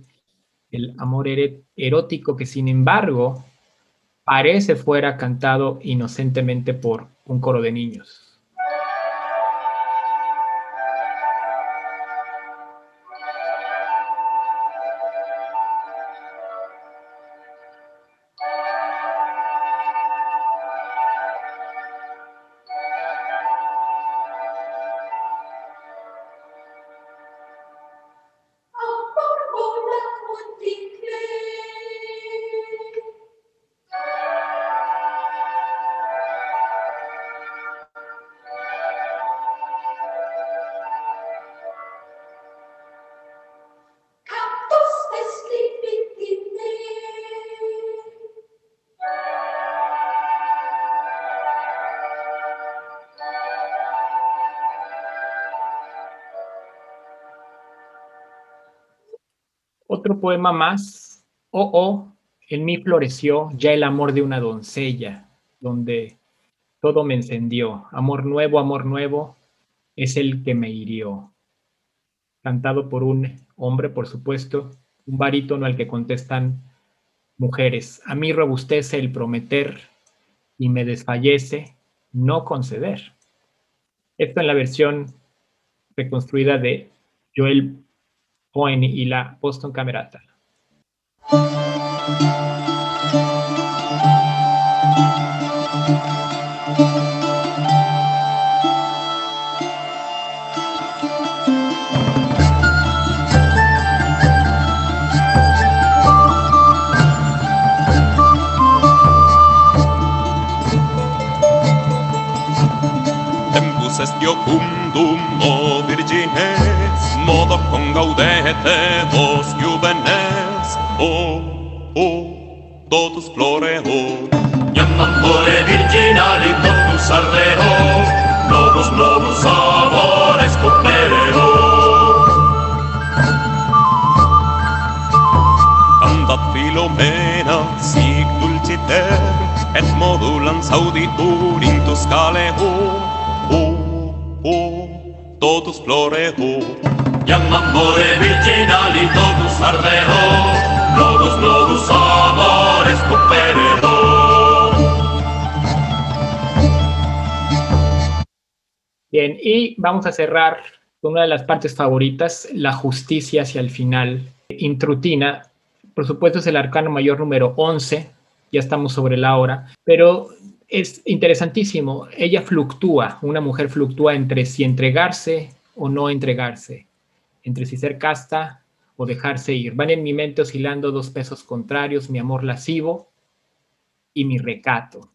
el amor erótico que sin embargo parece fuera cantado inocentemente por un coro de niños. Poema más, Oh, oh, en mí floreció ya el amor de una doncella, donde todo me encendió. Amor nuevo, amor nuevo, es el que me hirió. Cantado por un hombre, por supuesto, un barítono al que contestan mujeres. A mí robustece el prometer y me desfallece no conceder. Esto en la versión reconstruida de Joel Poen y la Boston Camerata. est iocundum o virgines modo con gaudete vos juvenes o o totus floreo iam amore virginali totus ardeo novus novus amores copereo Andat Filomena, sic dulciter, et modulans auditur in Tuscaleo, o totus floreo Bien, y vamos a cerrar con una de las partes favoritas, la justicia hacia el final. Intrutina, por supuesto es el arcano mayor número 11, ya estamos sobre la hora, pero es interesantísimo. Ella fluctúa, una mujer fluctúa entre si entregarse o no entregarse, entre si ser casta o dejarse ir. Van en mi mente oscilando dos pesos contrarios, mi amor lascivo y mi recato.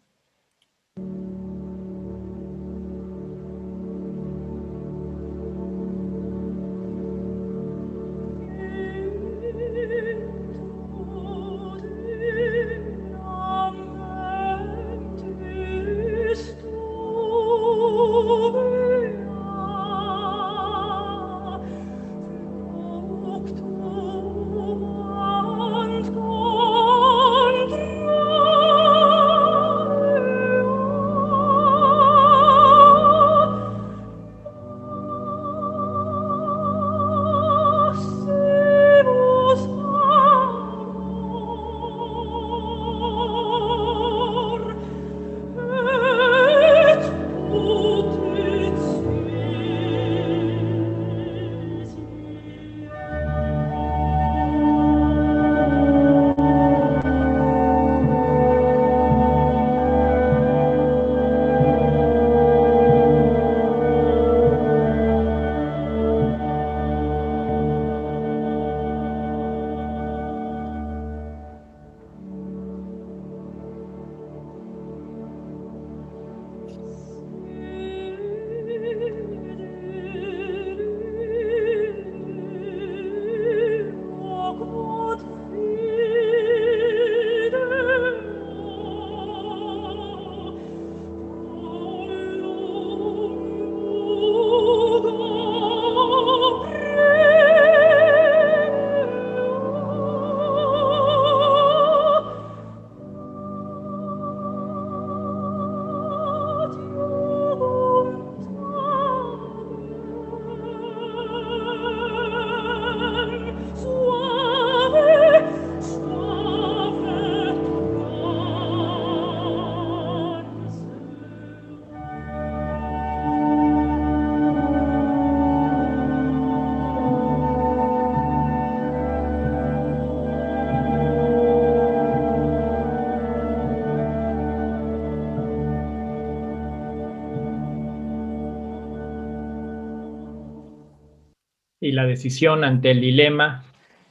La decisión ante el dilema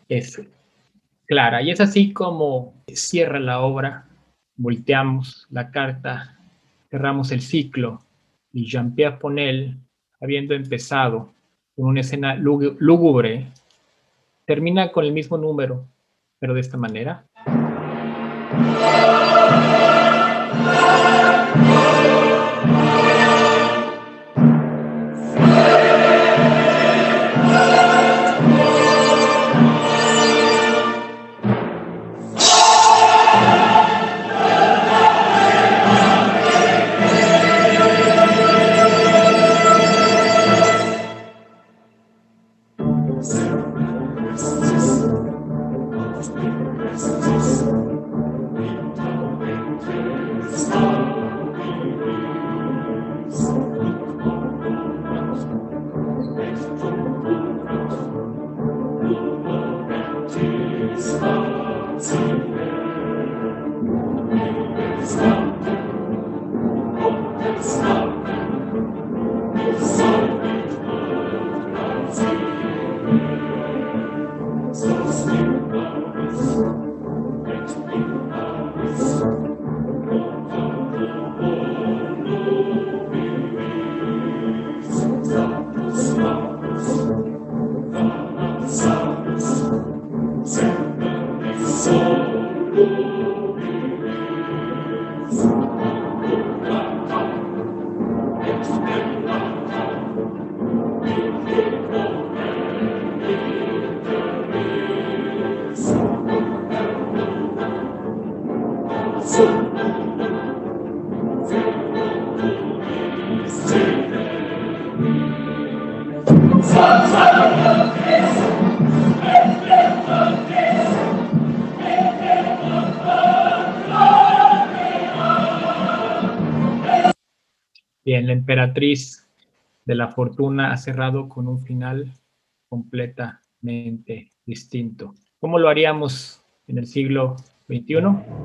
es clara. Y es así como cierra la obra, volteamos la carta, cerramos el ciclo y Jean-Pierre Ponel, habiendo empezado con una escena lúgubre, termina con el mismo número, pero de esta manera. Emperatriz de la fortuna ha cerrado con un final completamente distinto. ¿Cómo lo haríamos en el siglo XXI?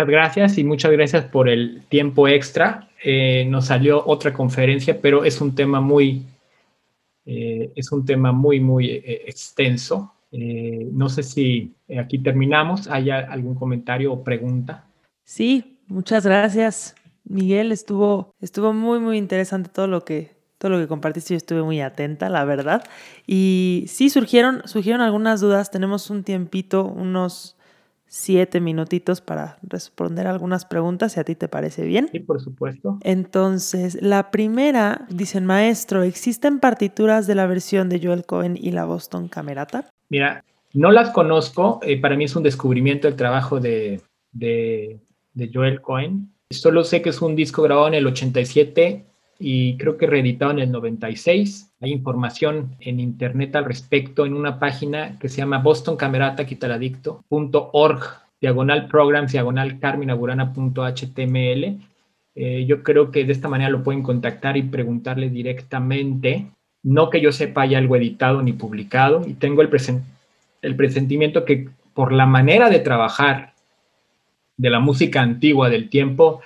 Muchas gracias y muchas gracias por el tiempo extra. Eh, nos salió otra conferencia, pero es un tema muy, eh, es un tema muy, muy eh, extenso. no sé si aquí terminamos. ¿Hay algún comentario o pregunta? Sí, muchas gracias, Miguel. Estuvo, estuvo muy, muy interesante todo lo que, todo lo que compartiste. Yo estuve muy atenta, la verdad. Y sí, surgieron, surgieron algunas dudas. Tenemos un tiempito, unos siete minutitos para responder algunas preguntas, si a ti te parece bien. Sí, por supuesto. Entonces, la primera, dicen maestro, ¿existen partituras de la versión de Joel Cohen y la Boston Camerata? Mira, no las conozco, eh, para mí es un descubrimiento el trabajo de, de, de Joel Cohen. Solo sé que es un disco grabado en el 87 y creo que reeditado en el 96. Hay información en internet al respecto en una página que se llama bostoncamerata.org, diagonal programs, diagonal carminaburana.html. Eh, yo creo que de esta manera lo pueden contactar y preguntarle directamente. No que yo sepa hay algo editado ni publicado y tengo el, el presentimiento que por la manera de trabajar de la música antigua del tiempo,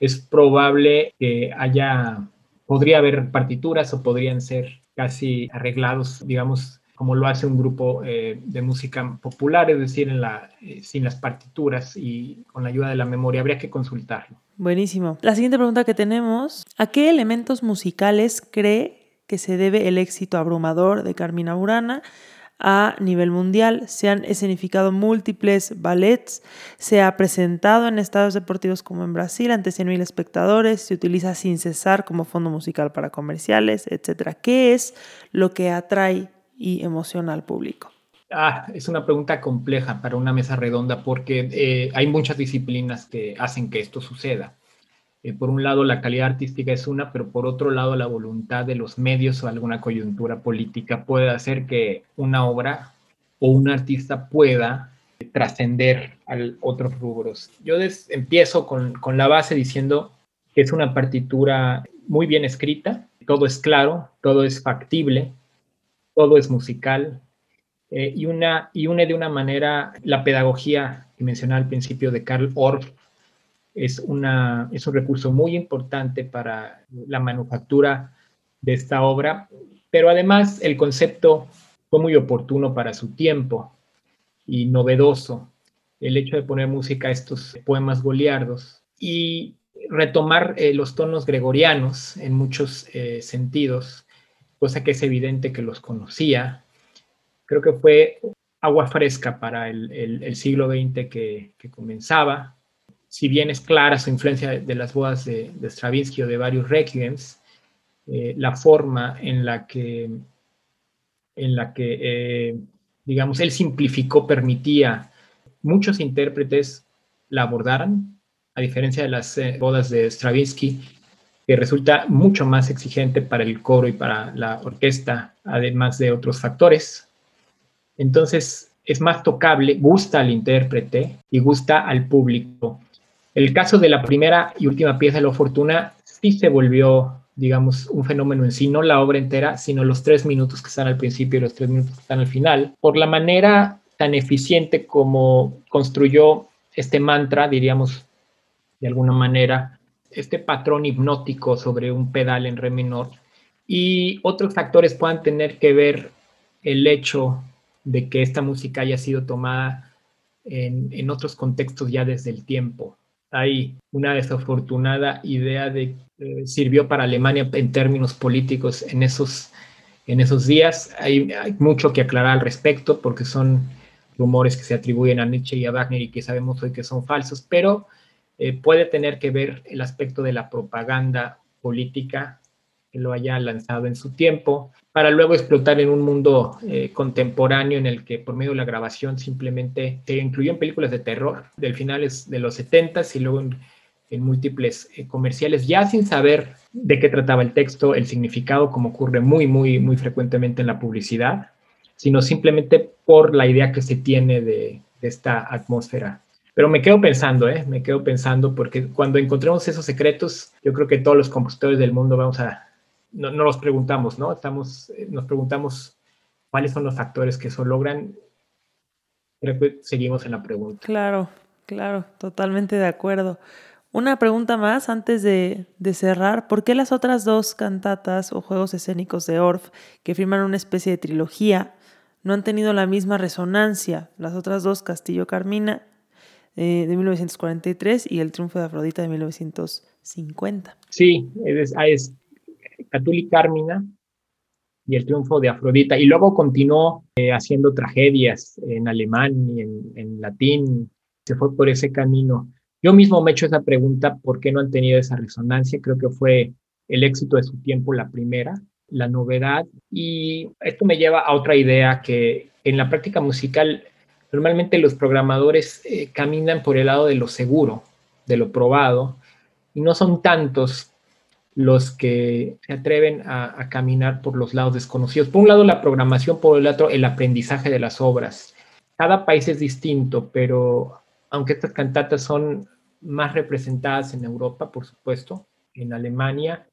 es probable que haya podría haber partituras o podrían ser casi arreglados, digamos, como lo hace un grupo eh, de música popular, es decir, en la, eh, sin las partituras y con la ayuda de la memoria. Habría que consultarlo. Buenísimo. La siguiente pregunta que tenemos, ¿a qué elementos musicales cree que se debe el éxito abrumador de Carmina Burana? A nivel mundial. Se han escenificado múltiples ballets, se ha presentado en estados deportivos como en Brasil ante 100.000 espectadores, se utiliza sin cesar como fondo musical para comerciales, etc. ¿Qué es lo que atrae y emociona al público? Ah, es una pregunta compleja para una mesa redonda porque eh, hay muchas disciplinas que hacen que esto suceda. Eh, por un lado, la calidad artística es una, pero por otro lado, la voluntad de los medios o alguna coyuntura política puede hacer que una obra o un artista pueda trascender a otros rubros. Yo empiezo con, con la base diciendo que es una partitura muy bien escrita, todo es claro, todo es factible, todo es musical, eh, y, una, y une de una manera la pedagogía que mencionaba al principio de Karl Orff, es, una, es un recurso muy importante para la manufactura de esta obra, pero además el concepto fue muy oportuno para su tiempo y novedoso, el hecho de poner música a estos poemas goliardos y retomar eh, los tonos gregorianos en muchos eh, sentidos, cosa que es evidente que los conocía. Creo que fue agua fresca para el, siglo XX que comenzaba si bien es clara su influencia de las bodas de, Stravinsky o de varios requiems, eh, la forma en la que, en la que eh, digamos, él simplificó, permitía muchos intérpretes la abordaran, a diferencia de las eh, bodas de Stravinsky, que resulta mucho más exigente para el coro y para la orquesta, además de otros factores. Entonces, es más tocable, gusta al intérprete y gusta al público. El caso de la primera y última pieza de la fortuna sí se volvió, digamos, un fenómeno en sí, no la obra entera, sino los tres minutos que están al principio y los tres minutos que están al final, por la manera tan eficiente como construyó este mantra, diríamos de alguna manera, este patrón hipnótico sobre un pedal en re menor. Y otros factores puedan tener que ver el hecho de que esta música haya sido tomada en, en otros contextos ya desde el tiempo hay una desafortunada idea de eh, sirvió para Alemania en términos políticos en esos, en esos días. Hay, mucho que aclarar al respecto porque son rumores que se atribuyen a Nietzsche y a Wagner y que sabemos hoy que son falsos, pero eh, puede tener que ver el aspecto de la propaganda política que lo haya lanzado en su tiempo, para luego explotar en un mundo eh, contemporáneo en el que por medio de la grabación simplemente se incluyó en películas de terror del finales de los 70 y luego en, múltiples eh, comerciales, ya sin saber de qué trataba el texto, el significado, como ocurre muy, muy, muy frecuentemente en la publicidad, sino simplemente por la idea que se tiene de, de esta atmósfera pero me quedo pensando, ¿eh? Me quedo pensando porque cuando encontremos esos secretos, yo creo que todos los compositores del mundo vamos a no, no los preguntamos, ¿no? Estamos, eh, nos preguntamos cuáles son los factores que eso logran. Creo que seguimos en la pregunta. Claro, claro, totalmente de acuerdo. Una pregunta más antes de, de, cerrar. ¿Por qué las otras dos cantatas o juegos escénicos de Orff, que firman una especie de trilogía, no han tenido la misma resonancia? Las otras dos, Castillo Carmina eh, de 1943 y El Triunfo de Afrodita de 1950. Sí, es, es Catuli Carmina y el triunfo de Afrodita. Y luego continuó eh, haciendo tragedias en alemán y en, latín. Se fue por ese camino. Yo mismo me he hecho esa pregunta, ¿por qué no han tenido esa resonancia? Creo que fue el éxito de su tiempo la primera, la novedad. Y esto me lleva a otra idea que en la práctica musical normalmente los programadores eh, caminan por el lado de lo seguro, de lo probado, y no son tantos los que se atreven a, caminar por los lados desconocidos. Por un lado la programación, por el otro el aprendizaje de las obras. Cada país es distinto, pero aunque estas cantatas son más representadas en Europa, por supuesto, en Alemania,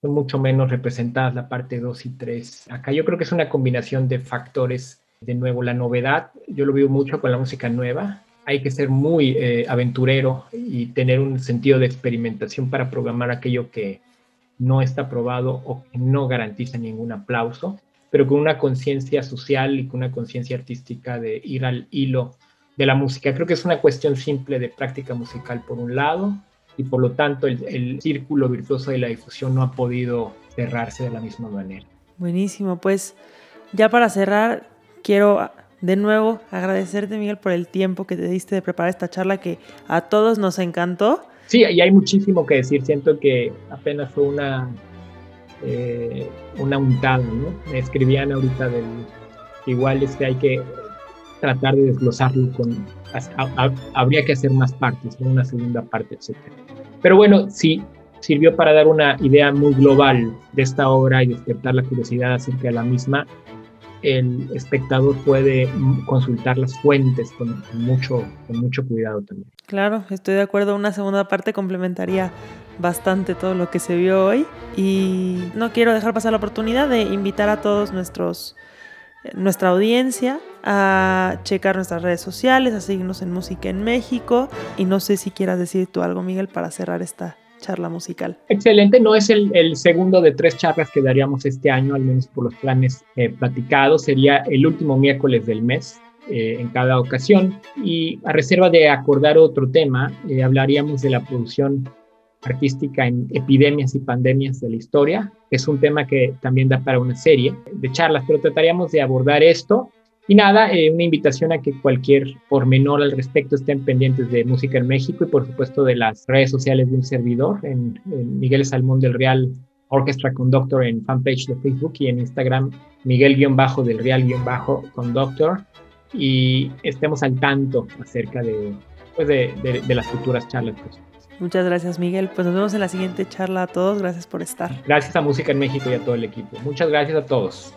son mucho menos representadas la parte 2 y 3. Acá yo creo que es una combinación de factores. De nuevo, la novedad, yo lo veo mucho con la música nueva. Hay que ser muy eh, aventurero y tener un sentido de experimentación para programar aquello que, no está probado o que no garantiza ningún aplauso, pero con una conciencia social y con una conciencia artística de ir al hilo de la música. Creo que es una cuestión simple de práctica musical por un lado y por lo tanto el, círculo virtuoso de la difusión no ha podido cerrarse de la misma manera. Buenísimo, pues ya para cerrar, quiero de nuevo agradecerte, Miguel, por el tiempo que te diste de preparar esta charla que a todos nos encantó. Sí, y hay muchísimo que decir. Siento que apenas fue una, eh, una untada, ¿no? Me escribían ahorita del... Igual este hay que tratar de desglosarlo con... habría que hacer más partes, una segunda parte, etc. Pero bueno, sí, sirvió para dar una idea muy global de esta obra y despertar la curiosidad acerca de la misma el espectador puede consultar las fuentes con, mucho, con mucho cuidado también. Claro, estoy de acuerdo. Una segunda parte complementaría bastante todo lo que se vio hoy y no quiero dejar pasar la oportunidad de invitar a todos nuestros nuestra audiencia a checar nuestras redes sociales, a seguirnos en Música en México y no sé si quieras decir tú algo Miguel para cerrar esta charla musical. Excelente, no es el, segundo de tres charlas que daríamos este año, al menos por los planes eh, platicados, sería el último miércoles del mes. Eh, en cada ocasión y a reserva de acordar otro tema, eh, hablaríamos de la producción artística en epidemias y pandemias de la historia. Es un tema que también da para una serie de charlas, pero trataríamos de abordar esto y nada, eh, una invitación a que cualquier pormenor al respecto estén pendientes de Música en México y por supuesto de las redes sociales de un servidor, en, Miguel Salmón del Real Orchestra Conductor en fanpage de Facebook y en Instagram Miguel-del Real-Conductor y estemos al tanto acerca de, pues de, de, las futuras charlas. Muchas gracias Miguel, pues nos vemos en la siguiente charla a todos, gracias por estar. Gracias a Música en México y a todo el equipo. Muchas gracias a todos.